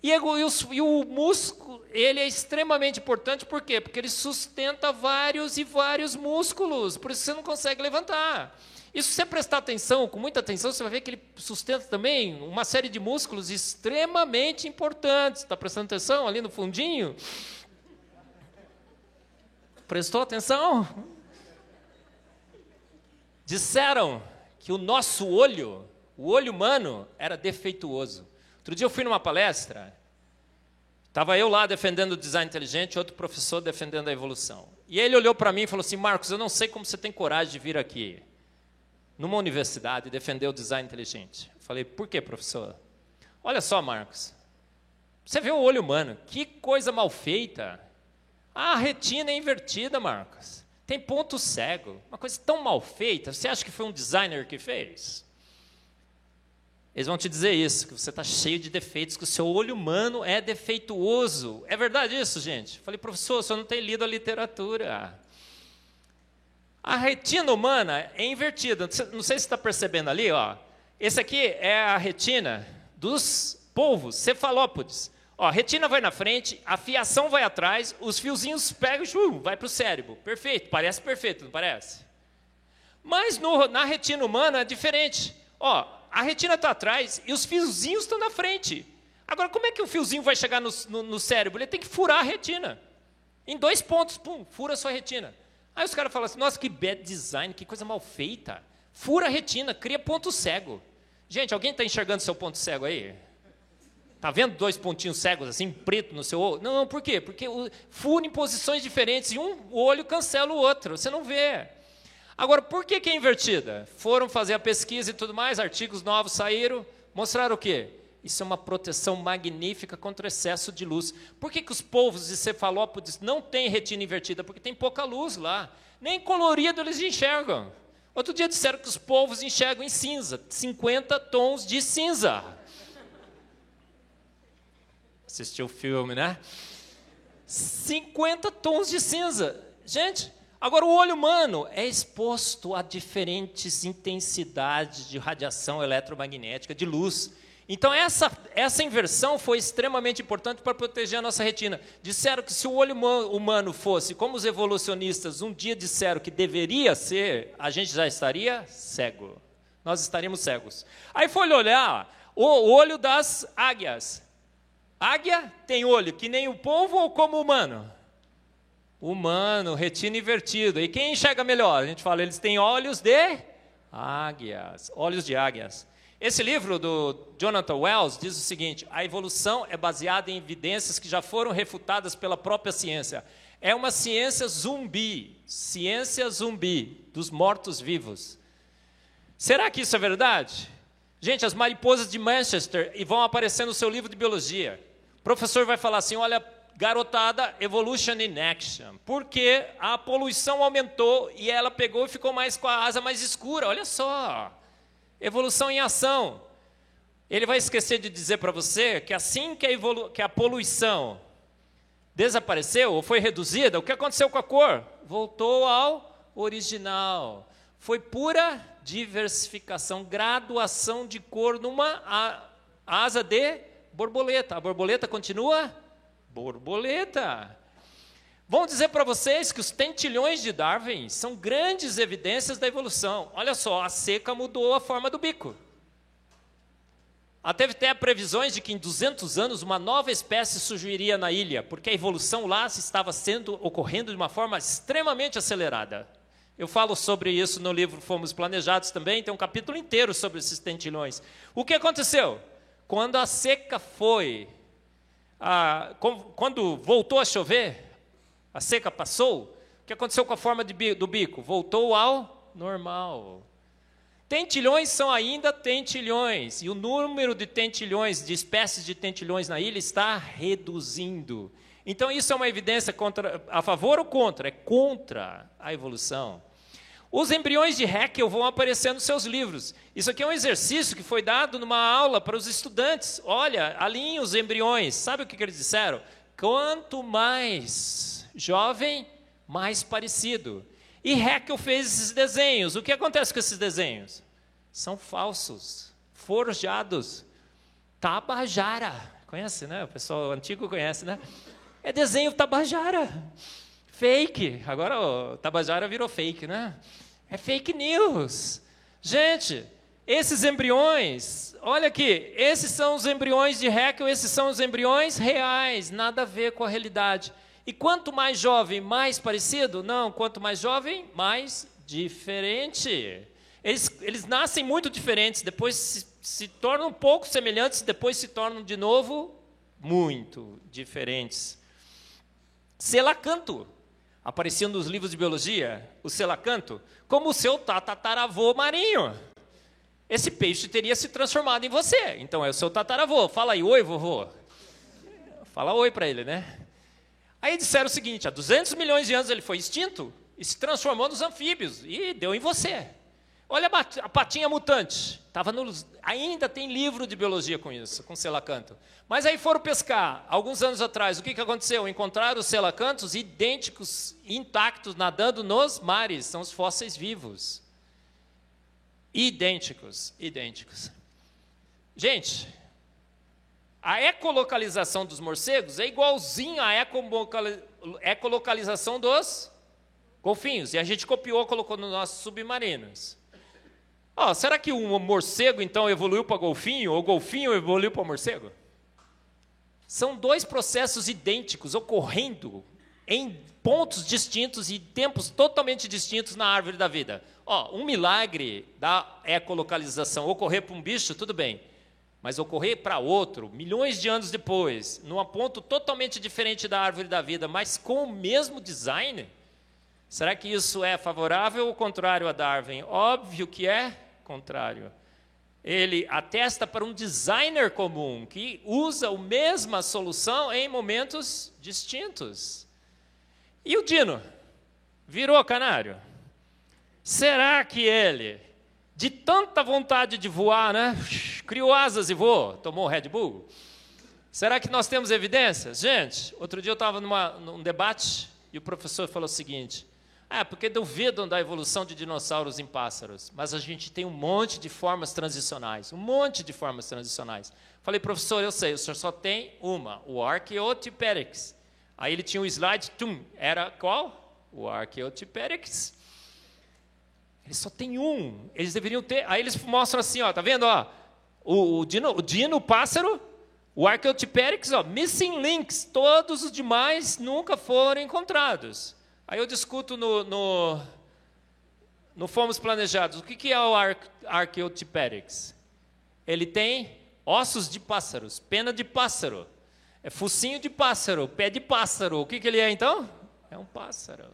E, e, o, e o músculo, ele é extremamente importante, por quê? Porque ele sustenta vários e vários músculos, por isso você não consegue levantar. E se você prestar atenção, com muita atenção, você vai ver que ele sustenta também uma série de músculos extremamente importantes. Está prestando atenção ali no fundinho? Prestou atenção? Disseram que o nosso olho, o olho humano, era defeituoso. Outro dia eu fui numa palestra, estava eu lá defendendo o design inteligente, outro professor defendendo a evolução. E ele olhou para mim e falou assim: Marcos, eu não sei como você tem coragem de vir aqui, numa universidade, defender o design inteligente. Eu falei: por quê, professor? Olha só, Marcos, você vê o olho humano, que coisa mal feita. A retina é invertida, Marcos. Tem ponto cego. Uma coisa tão mal feita. Você acha que foi um designer que fez? Eles vão te dizer isso, que você está cheio de defeitos, que o seu olho humano é defeituoso. É verdade isso, gente? Falei, professor, o senhor não tem lido a literatura. A retina humana é invertida. Não sei se está percebendo ali, ó. Esse aqui é a retina dos polvos, cefalópodes. Ó, a retina vai na frente, a fiação vai atrás, os fiozinhos pegam e vai para o cérebro. Perfeito, parece perfeito, não parece? Mas no, na retina humana é diferente. Ó, a retina está atrás e os fiozinhos estão na frente. Agora, como é que o fiozinho vai chegar no, no, no cérebro? Ele tem que furar a retina. Em dois pontos, pum, fura a sua retina. Aí os caras falam assim: nossa, que bad design, que coisa mal feita. Fura a retina, cria ponto cego. Gente, alguém está enxergando seu ponto cego aí? Está vendo dois pontinhos cegos assim, preto no seu olho? Não, não, por quê? Porque fura em posições diferentes e um olho cancela o outro, você não vê. Agora, por que, que é invertida? Foram fazer a pesquisa e tudo mais, artigos novos saíram, mostraram o quê? Isso é uma proteção magnífica contra excesso de luz. Por que, que os povos de cefalópodes não têm retina invertida? Porque tem pouca luz lá. Nem colorido eles enxergam. Outro dia disseram que os povos enxergam em cinza 50 tons de cinza. Assistiu o filme, né? 50 tons de cinza. Gente, Agora, o olho humano é exposto a diferentes intensidades de radiação eletromagnética, de luz. Então, essa, essa inversão foi extremamente importante para proteger a nossa retina. Disseram que se o olho humano fosse, como os evolucionistas um dia disseram que deveria ser, a gente já estaria cego. Nós estaríamos cegos. Aí foi olhar o olho das águias. Águia tem olho que nem o povo ou como humano? Humano, retina invertido. E quem enxerga melhor? A gente fala, eles têm olhos de águias, olhos de águias. Esse livro do Jonathan Wells diz o seguinte: a evolução é baseada em evidências que já foram refutadas pela própria ciência. É uma ciência zumbi, ciência zumbi dos mortos-vivos. Será que isso é verdade? Gente, as mariposas de Manchester vão aparecer no seu livro de biologia. O professor vai falar assim: olha, garotada Evolution in Action, porque a poluição aumentou e ela pegou e ficou mais com a asa mais escura. Olha só, evolução em ação. Ele vai esquecer de dizer para você que assim que a, que a poluição desapareceu ou foi reduzida, o que aconteceu com a cor? Voltou ao original. Foi pura diversificação, graduação de cor numa asa de borboleta. A borboleta continua borboleta. Vão dizer para vocês que os tentilhões de Darwin são grandes evidências da evolução. Olha só, a seca mudou a forma do bico. Teve até previsões de que em 200 anos uma nova espécie surgiria na ilha, porque a evolução lá estava sendo ocorrendo de uma forma extremamente acelerada. Eu falo sobre isso no livro Fomos Planejados também, tem um capítulo inteiro sobre esses tentilhões. O que aconteceu? Quando a seca foi ah, quando voltou a chover, a seca passou, o que aconteceu com a forma de, do bico? Voltou ao normal. Tentilhões são ainda tentilhões, e o número de tentilhões, de espécies de tentilhões na ilha está reduzindo. Então, isso é uma evidência contra, a favor ou contra? É contra a evolução. Os embriões de Haeckel vão aparecer nos seus livros. Isso aqui é um exercício que foi dado numa aula para os estudantes. Olha, alinhe os embriões. Sabe o que, que eles disseram? Quanto mais jovem, mais parecido. E Haeckel fez esses desenhos. O que acontece com esses desenhos? São falsos, forjados. Tabajara. Conhece, né? O pessoal antigo conhece, né? É desenho Tabajara. Fake. Agora o Tabajara virou fake, né? É fake news. Gente, esses embriões, olha aqui, esses são os embriões de Haeckel, esses são os embriões reais, nada a ver com a realidade. E quanto mais jovem, mais parecido? Não, quanto mais jovem, mais diferente. Eles, eles nascem muito diferentes, depois se, se tornam um pouco semelhantes, depois se tornam de novo muito diferentes. Selacanto aparecia nos livros de biologia, o selacanto, como o seu tataravô marinho. Esse peixe teria se transformado em você. Então é o seu tataravô. Fala aí, oi, vovô. Fala oi para ele, né? Aí disseram o seguinte: há 200 milhões de anos ele foi extinto e se transformou nos anfíbios e deu em você. Olha a patinha mutante. Tava no, ainda tem livro de biologia com isso, com selacanto. Mas aí foram pescar. Alguns anos atrás, o que, que aconteceu? Encontraram os selacantos idênticos, intactos, nadando nos mares. São os fósseis vivos. Idênticos, idênticos. Gente, a ecolocalização dos morcegos é igualzinho à ecolocalização dos golfinhos. E a gente copiou, colocou nos nossos submarinos. Oh, será que um morcego então evoluiu para golfinho ou golfinho evoluiu para morcego? São dois processos idênticos ocorrendo em pontos distintos e tempos totalmente distintos na árvore da vida. Oh, um milagre da ecolocalização ocorrer para um bicho, tudo bem. Mas ocorrer para outro, milhões de anos depois, num ponto totalmente diferente da árvore da vida, mas com o mesmo design, será que isso é favorável ou contrário a Darwin? Óbvio que é contrário. Ele atesta para um designer comum que usa a mesma solução em momentos distintos. E o Dino? Virou canário? Será que ele, de tanta vontade de voar, né? Criou asas e voou, tomou Red Bull? Será que nós temos evidências? Gente, outro dia eu estava num debate e o professor falou o seguinte: ah, porque duvidam da evolução de dinossauros em pássaros, mas a gente tem um monte de formas transicionais, um monte de formas transicionais. Falei, professor, eu sei, o senhor só tem uma, o Archaeopteryx. Aí ele tinha um slide, tum, era qual? O Archaeopteryx. Ele só tem um, eles deveriam ter. Aí eles mostram assim, ó, tá vendo, ó, o, o dino, o dino, o pássaro, o Archaeopteryx, ó, missing links, todos os demais nunca foram encontrados. Aí eu discuto no, no, no Fomos Planejados. O que, que é o Ar Archaeopteryx? Ele tem ossos de pássaros, pena de pássaro, é focinho de pássaro, pé de pássaro. O que, que ele é então? É um pássaro.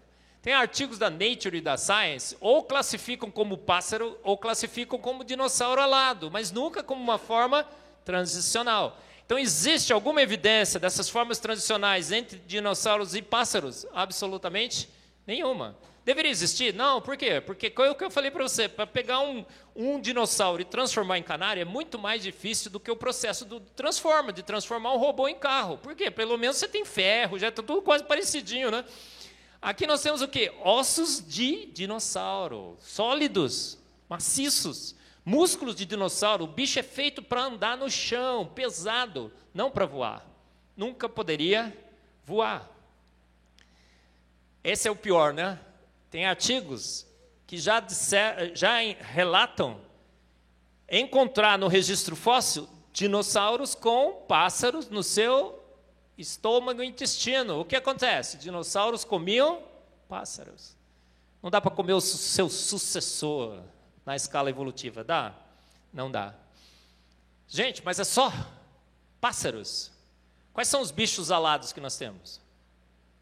Tem artigos da Nature e da Science, ou classificam como pássaro, ou classificam como dinossauro alado, mas nunca como uma forma transicional. Então, existe alguma evidência dessas formas transicionais entre dinossauros e pássaros? Absolutamente nenhuma. Deveria existir? Não, por quê? Porque é o que eu falei para você, para pegar um, um, dinossauro e transformar em canário é muito mais difícil do que o processo do transforma, de transformar um robô em carro. Por quê? Pelo menos você tem ferro, já está tudo quase parecidinho, né? Aqui nós temos o quê? Ossos de dinossauro, sólidos, maciços. Músculos de dinossauro, o bicho é feito para andar no chão, pesado, não para voar. Nunca poderia voar. Esse é o pior, né? Tem artigos que já, disser, já relatam encontrar no registro fóssil dinossauros com pássaros no seu estômago e intestino. O que acontece? Dinossauros comiam pássaros. Não dá para comer o seu sucessor na escala evolutiva? Dá? Não dá. Gente, mas é só pássaros. Quais são os bichos alados que nós temos?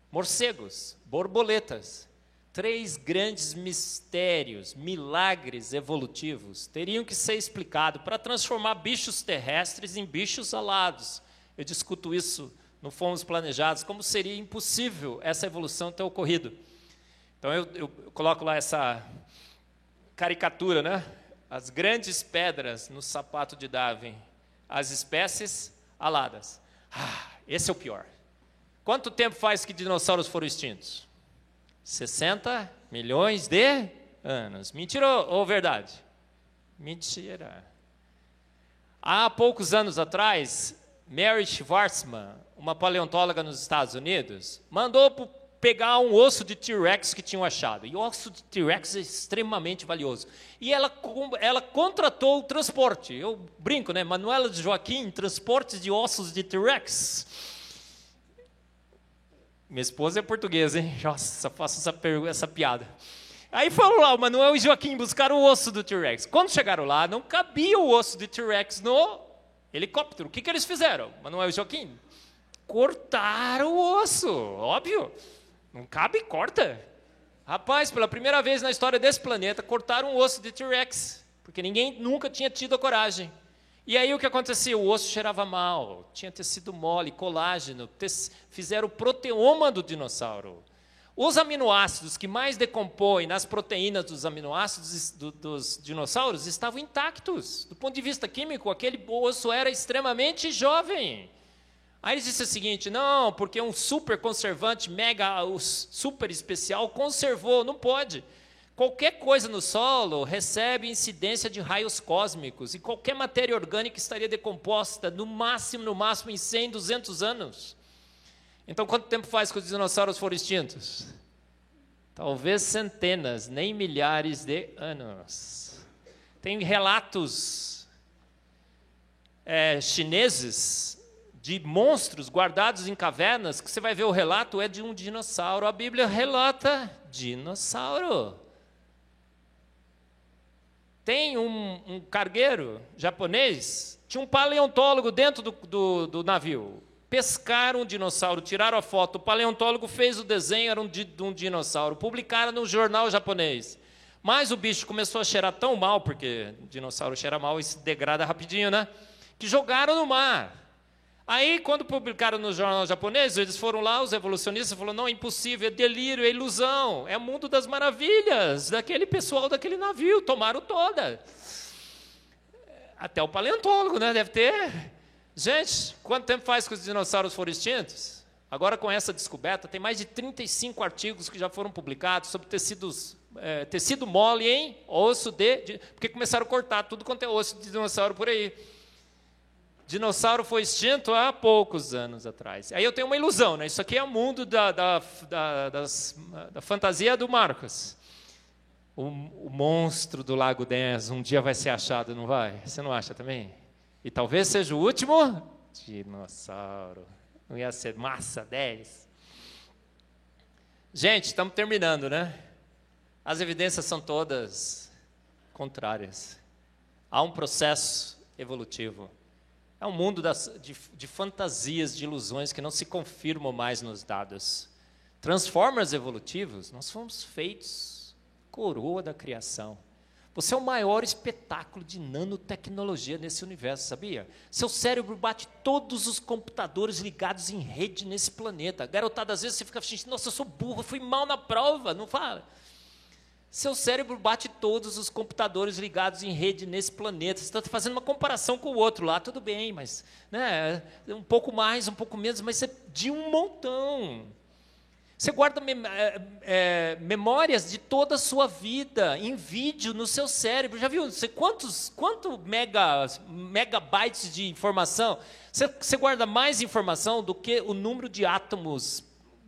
Morcegos, borboletas. Três grandes mistérios, milagres evolutivos teriam que ser explicados para transformar bichos terrestres em bichos alados. Eu discuto isso no Fomos Planejados, como seria impossível essa evolução ter ocorrido. Então eu, eu coloco lá essa caricatura, né? As grandes pedras no sapato de Darwin, as espécies aladas. Ah, esse é o pior. Quanto tempo faz que dinossauros foram extintos? 60 milhões de anos. Mentira ou verdade? Mentira. Há poucos anos atrás, Mary Schwarzman, uma paleontóloga nos Estados Unidos, mandou pegar um osso de T-Rex que tinham achado. E o osso de T-Rex é extremamente valioso. E ela, ela contratou o transporte. Eu brinco, né? Manuela de Joaquim, transporte de ossos de T-Rex. Minha esposa é portuguesa, hein? Nossa, faço essa, essa piada. Aí foram lá, o Manuel e Joaquim buscaram o osso do T-Rex. Quando chegaram lá, não cabia o osso de T-Rex no helicóptero. O que, que eles fizeram, Manuel e Joaquim? Cortaram o osso, óbvio. Não cabe, corta. Rapaz, pela primeira vez na história desse planeta, cortaram um osso de T-Rex, porque ninguém nunca tinha tido a coragem. E aí o que acontecia? O osso cheirava mal, tinha tecido mole, colágeno, fizeram o proteoma do dinossauro. Os aminoácidos que mais decompõem nas proteínas dos aminoácidos do, dos dinossauros estavam intactos. Do ponto de vista químico, aquele osso era extremamente jovem. Aí eles disseram o seguinte: não, porque um super conservante, mega, super especial, conservou, não pode. Qualquer coisa no solo recebe incidência de raios cósmicos e qualquer matéria orgânica estaria decomposta no máximo, no máximo em 100, 200 anos. Então, quanto tempo faz que os dinossauros foram extintos? Talvez centenas, nem milhares de anos. Tem relatos é, chineses de monstros guardados em cavernas que você vai ver o relato é de um dinossauro. A Bíblia relata dinossauro. Tem um, um cargueiro japonês, tinha um paleontólogo dentro do, do, do, navio. Pescaram um dinossauro, tiraram a foto, o paleontólogo fez o desenho, era um, de um dinossauro. Publicaram no jornal japonês. Mas o bicho começou a cheirar tão mal, porque dinossauro cheira mal e se degrada rapidinho, né? Que jogaram no mar. Aí, quando publicaram no jornal japonês, eles foram lá, os evolucionistas falaram: não, é impossível, é delírio, é ilusão, é mundo das maravilhas daquele pessoal daquele navio, tomaram toda. Até o paleontólogo, né? Deve ter. Gente, quanto tempo faz que os dinossauros foram extintos? Agora, com essa descoberta, tem mais de 35 artigos que já foram publicados sobre tecidos, é, tecido mole em osso de, de. Porque começaram a cortar tudo quanto é osso de dinossauro por aí. Dinossauro foi extinto há poucos anos atrás. Aí eu tenho uma ilusão, né? Isso aqui é o mundo da, da, da, das, da fantasia do Marcos. O, o, monstro do Lago Dens um dia vai ser achado, não vai? Você não acha também? E talvez seja o último dinossauro. Não ia ser massa 10. Gente, estamos terminando, né? As evidências são todas contrárias. Há um processo evolutivo. É um mundo das, de, de fantasias, de ilusões que não se confirmam mais nos dados. Transformers evolutivos, nós fomos feitos coroa da criação. Você é o maior espetáculo de nanotecnologia nesse universo, sabia? Seu cérebro bate todos os computadores ligados em rede nesse planeta. Garotada, às vezes você fica achando, nossa, eu sou burro, fui mal na prova, não fala. Seu cérebro bate todos os computadores ligados em rede nesse planeta. Você está fazendo uma comparação com o outro lá, tudo bem, mas né, um pouco mais, um pouco menos, mas é de um montão. Você guarda mem é, é, memórias de toda a sua vida em vídeo no seu cérebro. Já viu você, quantos, quantos mega, megabytes de informação? Você, você guarda mais informação do que o número de átomos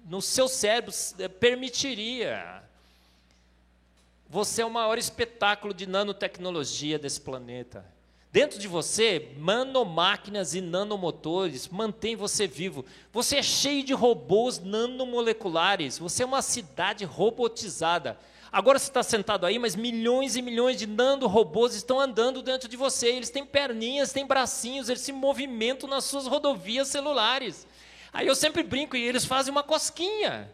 no seu cérebro é, permitiria. Você é o maior espetáculo de nanotecnologia desse planeta. Dentro de você, nanomáquinas e nanomotores mantêm você vivo. Você é cheio de robôs nanomoleculares. Você é uma cidade robotizada. Agora você está sentado aí, mas milhões e milhões de nanorobôs estão andando dentro de você. Eles têm perninhas, têm bracinhos, eles se movimentam nas suas rodovias celulares. Aí eu sempre brinco e eles fazem uma cosquinha.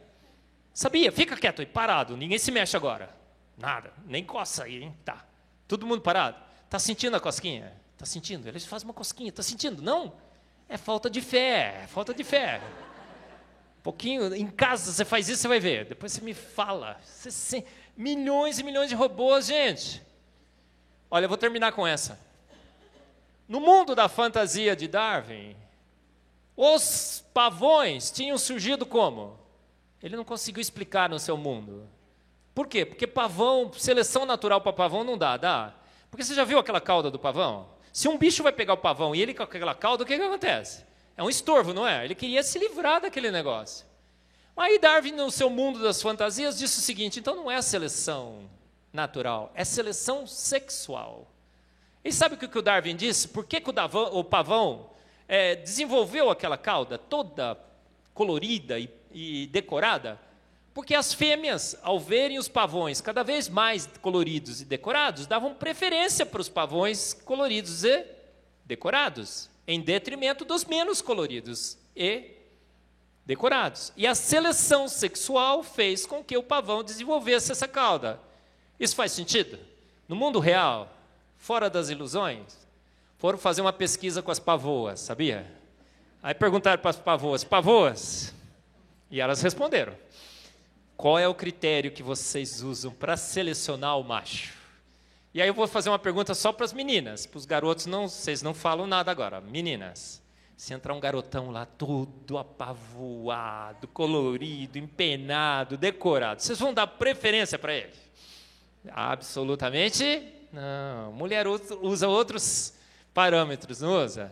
Sabia? Fica quieto aí, parado, ninguém se mexe agora. Nada, nem coça aí, hein? Tá. Todo mundo parado. Tá sentindo a cosquinha? Tá sentindo? Eles fazem uma cosquinha. Tá sentindo? Não? É falta de fé, é falta de fé. Um pouquinho, em casa você faz isso, você vai ver. Depois você me fala. Você, milhões e milhões de robôs, gente. Olha, eu vou terminar com essa. No mundo da fantasia de Darwin, os pavões tinham surgido como? Ele não conseguiu explicar no seu mundo. Por quê? Porque pavão, seleção natural para pavão não dá, dá. Porque você já viu aquela cauda do pavão? Se um bicho vai pegar o pavão e ele com aquela cauda, o que, que acontece? É um estorvo, não é? Ele queria se livrar daquele negócio. Aí Darwin, no seu mundo das fantasias, disse o seguinte: então não é seleção natural, é seleção sexual. E sabe o que o Darwin disse? Por que, que o, Davão, o pavão é, desenvolveu aquela cauda toda colorida e, e decorada? Porque as fêmeas, ao verem os pavões cada vez mais coloridos e decorados, davam preferência para os pavões coloridos e decorados, em detrimento dos menos coloridos e decorados. E a seleção sexual fez com que o pavão desenvolvesse essa cauda. Isso faz sentido? No mundo real, fora das ilusões, foram fazer uma pesquisa com as pavoas, sabia? Aí perguntaram para as pavoas: pavoas? E elas responderam: qual é o critério que vocês usam para selecionar o macho? E aí eu vou fazer uma pergunta só para as meninas, para os garotos não, vocês não falam nada agora. Meninas, se entrar um garotão lá todo apavoado, colorido, empenado, decorado, vocês vão dar preferência para ele? Absolutamente não. Mulher usa outros parâmetros, não usa?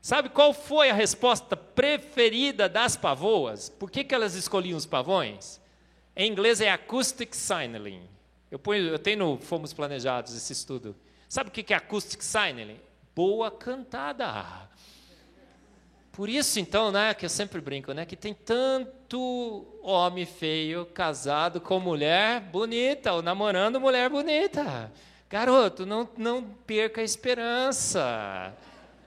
Sabe qual foi a resposta preferida das pavoas? Por que, que elas escolhiam os pavões? Em inglês é acoustic signaling. Eu, ponho, eu tenho no Fomos Planejados esse estudo. Sabe o que é acoustic signaling? Boa cantada. Por isso, então, né, que eu sempre brinco, né, que tem tanto homem feio casado com mulher bonita, ou namorando mulher bonita. Garoto, não, não perca a esperança.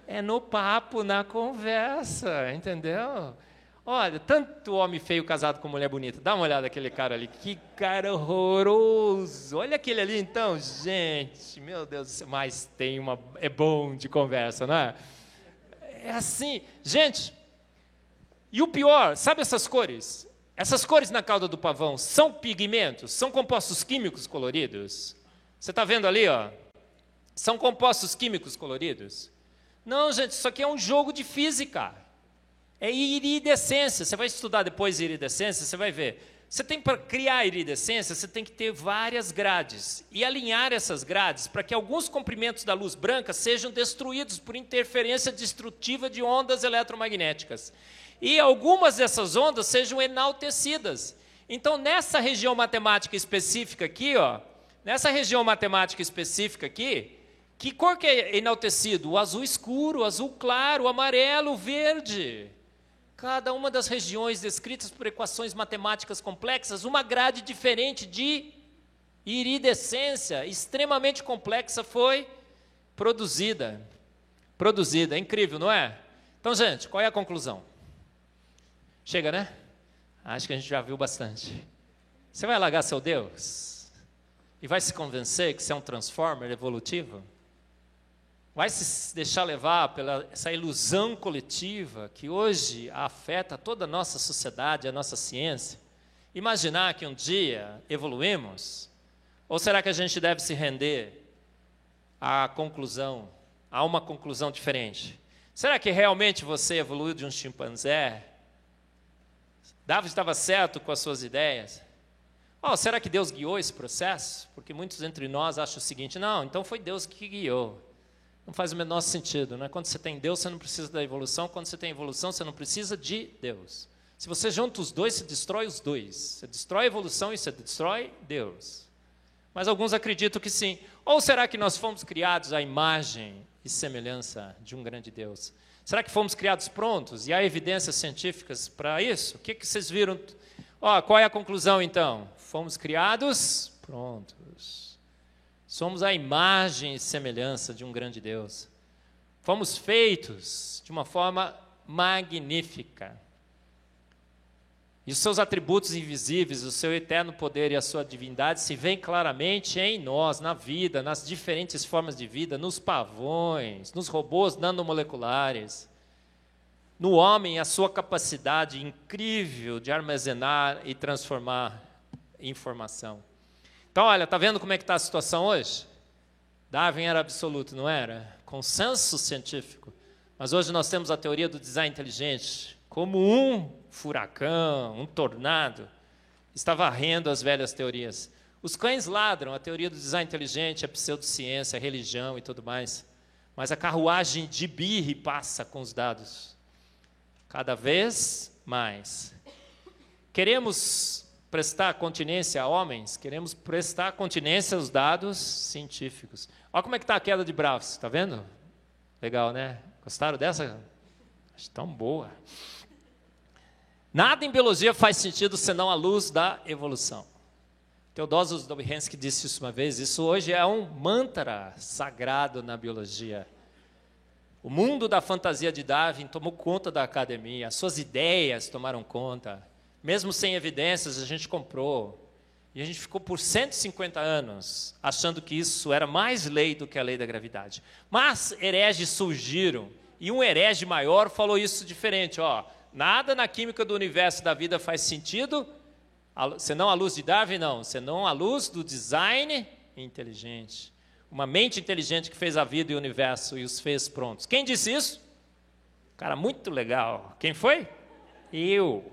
É no papo, na conversa, entendeu? Olha, tanto homem feio casado com mulher bonita. Dá uma olhada naquele cara ali. Que cara horroroso. Olha aquele ali, então. Gente, meu Deus, mas tem uma. É bom de conversa, não é? É assim. Gente, e o pior, sabe essas cores? Essas cores na cauda do pavão são pigmentos? São compostos químicos coloridos? Você está vendo ali, ó? São compostos químicos coloridos? Não, gente, isso aqui é um jogo de física. É iridescência. Você vai estudar depois iridescência, você vai ver. Você tem para criar iridescência, você tem que ter várias grades e alinhar essas grades para que alguns comprimentos da luz branca sejam destruídos por interferência destrutiva de ondas eletromagnéticas. E algumas dessas ondas sejam enaltecidas. Então, nessa região matemática específica aqui, ó, nessa região matemática específica aqui, que cor que é enaltecido? O azul escuro, o azul claro, o amarelo, o verde. Cada uma das regiões descritas por equações matemáticas complexas, uma grade diferente de iridescência extremamente complexa foi produzida. Produzida, é incrível, não é? Então, gente, qual é a conclusão? Chega, né? Acho que a gente já viu bastante. Você vai largar seu Deus? E vai se convencer que você é um transformer evolutivo? Vai se deixar levar pela essa ilusão coletiva que hoje afeta toda a nossa sociedade, a nossa ciência? Imaginar que um dia evoluímos? Ou será que a gente deve se render à conclusão, a uma conclusão diferente? Será que realmente você evoluiu de um chimpanzé? Davi estava certo com as suas ideias? Oh, será que Deus guiou esse processo? Porque muitos entre nós acham o seguinte: não, então foi Deus que guiou. Não faz o menor sentido. Né? Quando você tem Deus, você não precisa da evolução. Quando você tem evolução, você não precisa de Deus. Se você junta os dois, você destrói os dois. Você destrói a evolução e você destrói Deus. Mas alguns acreditam que sim. Ou será que nós fomos criados à imagem e semelhança de um grande Deus? Será que fomos criados prontos? E há evidências científicas para isso? O que, que vocês viram? Ó, qual é a conclusão então? Fomos criados prontos. Somos a imagem e semelhança de um grande Deus. Fomos feitos de uma forma magnífica. E os seus atributos invisíveis, o seu eterno poder e a sua divindade se veem claramente em nós, na vida, nas diferentes formas de vida, nos pavões, nos robôs nanomoleculares, no homem, a sua capacidade incrível de armazenar e transformar informação. Então, olha, tá vendo como é que está a situação hoje? Darwin era absoluto, não era? Consenso científico. Mas hoje nós temos a teoria do design inteligente como um furacão, um tornado, está varrendo as velhas teorias. Os cães ladram, a teoria do design inteligente, a pseudociência, a religião e tudo mais. Mas a carruagem de birre passa com os dados. Cada vez mais. Queremos prestar continência a homens, queremos prestar continência aos dados científicos. Olha como é que está a queda de braços, está vendo? Legal, né? Gostaram dessa? Acho tão boa. Nada em biologia faz sentido senão a luz da evolução. Teodosius Dobzhansky disse isso uma vez, isso hoje é um mantra sagrado na biologia. O mundo da fantasia de Darwin tomou conta da academia, as suas ideias tomaram conta, mesmo sem evidências, a gente comprou. E a gente ficou por 150 anos achando que isso era mais lei do que a lei da gravidade. Mas hereges surgiram, e um herege maior falou isso diferente, ó, nada na química do universo da vida faz sentido, senão a luz de Darwin não, senão a luz do design inteligente. Uma mente inteligente que fez a vida e o universo e os fez prontos. Quem disse isso? Cara, muito legal. Quem foi? Eu.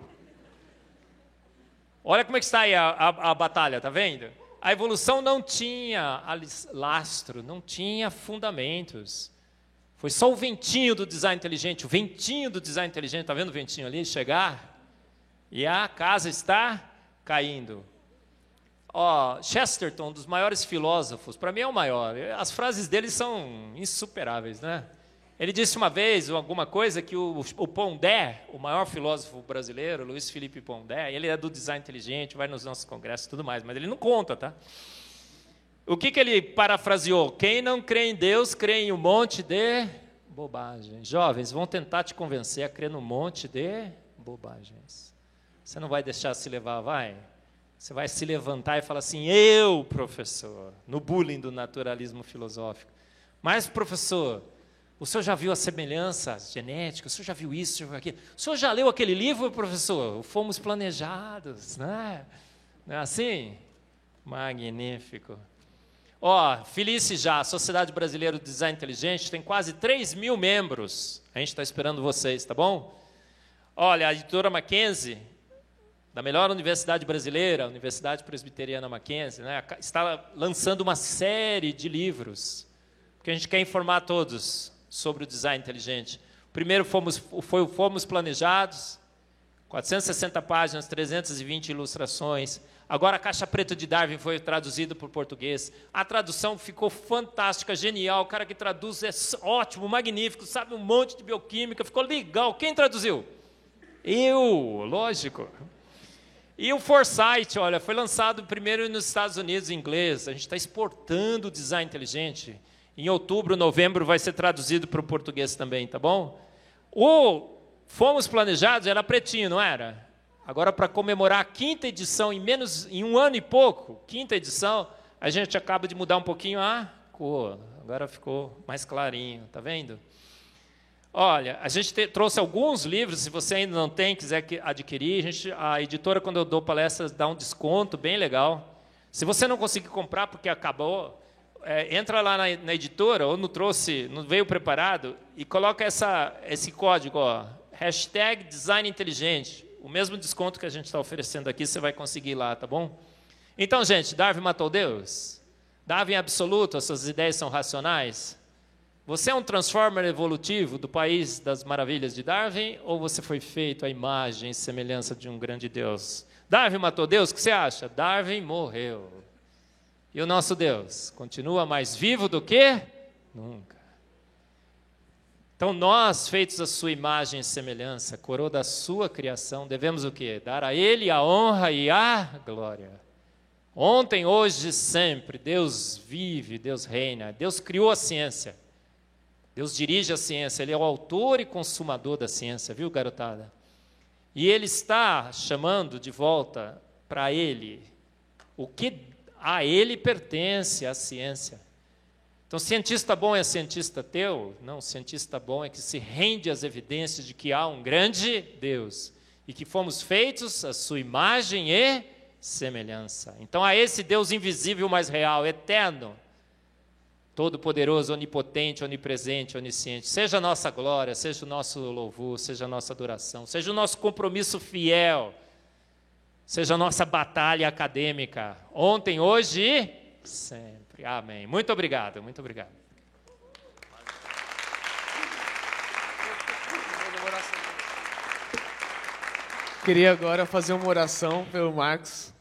Olha como é que está aí a, a, a batalha, tá vendo? A evolução não tinha lastro, não tinha fundamentos. Foi só o ventinho do design inteligente, o ventinho do design inteligente, está vendo o ventinho ali chegar? E a casa está caindo. Ó, Chesterton, um dos maiores filósofos, para mim é o maior. As frases dele são insuperáveis, né? Ele disse uma vez alguma coisa que o, o Pondé, o maior filósofo brasileiro, Luiz Felipe Pondé, ele é do design inteligente, vai nos nossos congressos e tudo mais, mas ele não conta, tá? O que, que ele parafraseou? Quem não crê em Deus, crê em um monte de bobagem. Jovens, vão tentar te convencer a crer num monte de bobagens. Você não vai deixar se levar, vai? Você vai se levantar e falar assim: eu, professor, no bullying do naturalismo filosófico. Mas, professor, o senhor já viu a semelhança genética? O senhor já viu isso, já viu aquilo? O senhor já leu aquele livro, professor? Fomos planejados, né? Não é assim? Magnífico. Ó, oh, Felice já, a Sociedade Brasileira do Design Inteligente tem quase 3 mil membros. A gente está esperando vocês, tá bom? Olha, a editora Mackenzie, da melhor universidade brasileira, Universidade Presbiteriana Mackenzie, né, está lançando uma série de livros, porque a gente quer informar todos sobre o design inteligente. Primeiro fomos, foi o Fomos Planejados, 460 páginas, 320 ilustrações. Agora a Caixa Preta de Darwin foi traduzida para o português. A tradução ficou fantástica, genial. O cara que traduz é ótimo, magnífico, sabe um monte de bioquímica, ficou legal. Quem traduziu? Eu, lógico. E o Foresight, olha, foi lançado primeiro nos Estados Unidos em inglês. A gente está exportando o design inteligente. Em outubro, novembro vai ser traduzido para o português também, tá bom? O Fomos Planejados era pretinho, não era? Agora, para comemorar a quinta edição, em menos em um ano e pouco, quinta edição, a gente acaba de mudar um pouquinho a cor. Agora ficou mais clarinho, tá vendo? Olha, a gente te, trouxe alguns livros, se você ainda não tem, quiser adquirir, a, gente, a editora, quando eu dou palestras, dá um desconto bem legal. Se você não conseguir comprar porque acabou, é, entra lá na, na, editora, ou não trouxe, não veio preparado, e coloca essa, esse código, ó, hashtag design inteligente. O mesmo desconto que a gente está oferecendo aqui, você vai conseguir lá, tá bom? Então, gente, Darwin matou Deus? Darwin é absoluto, as suas ideias são racionais? Você é um transformer evolutivo do país das maravilhas de Darwin, ou você foi feito à imagem e semelhança de um grande Deus? Darwin matou Deus? O que você acha? Darwin morreu. E o nosso Deus continua mais vivo do que nunca. Então nós, feitos à sua imagem e semelhança, coroa da sua criação, devemos o quê? Dar a ele a honra e a glória. Ontem, hoje e sempre, Deus vive, Deus reina. Deus criou a ciência. Deus dirige a ciência, ele é o autor e consumador da ciência, viu, garotada? E ele está chamando de volta para ele o que a ele pertence a ciência. Então, cientista bom é cientista teu? Não, cientista bom é que se rende às evidências de que há um grande Deus e que fomos feitos à sua imagem e semelhança. Então, a esse Deus invisível, mas real, eterno, todo-poderoso, onipotente, onipresente, onisciente, seja a nossa glória, seja o nosso louvor, seja a nossa adoração, seja o nosso compromisso fiel seja a nossa batalha acadêmica, ontem, hoje e sempre. Amém. Muito obrigado, muito obrigado. Queria agora fazer uma oração pelo Marcos.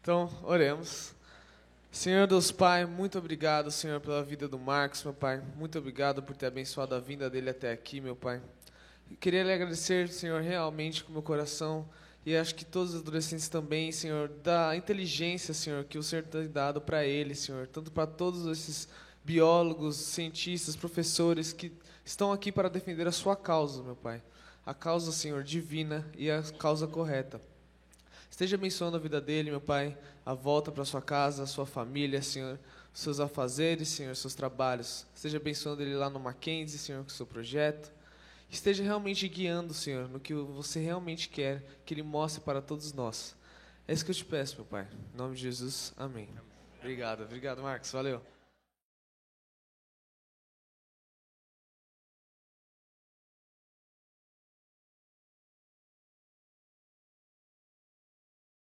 Então, oremos. Senhor Deus Pai, muito obrigado, Senhor, pela vida do Marcos, meu Pai. Muito obrigado por ter abençoado a vinda dele até aqui, meu Pai. Queria lhe agradecer, Senhor, realmente com meu coração e acho que todos os adolescentes também, Senhor, da inteligência, Senhor, que o Senhor tem dado para eles, Senhor, tanto para todos esses biólogos, cientistas, professores que estão aqui para defender a sua causa, meu Pai. A causa, Senhor, divina e a causa correta. Esteja abençoando a vida dele, meu Pai, a volta para sua casa, a sua família, Senhor, seus afazeres, Senhor, seus trabalhos. Esteja abençoando ele lá no Mackenzie, Senhor, com o seu projeto. Esteja realmente guiando, Senhor, no que você realmente quer que ele mostre para todos nós. É isso que eu te peço, meu Pai. Em nome de Jesus, amém. Obrigado, obrigado, Marcos. Valeu.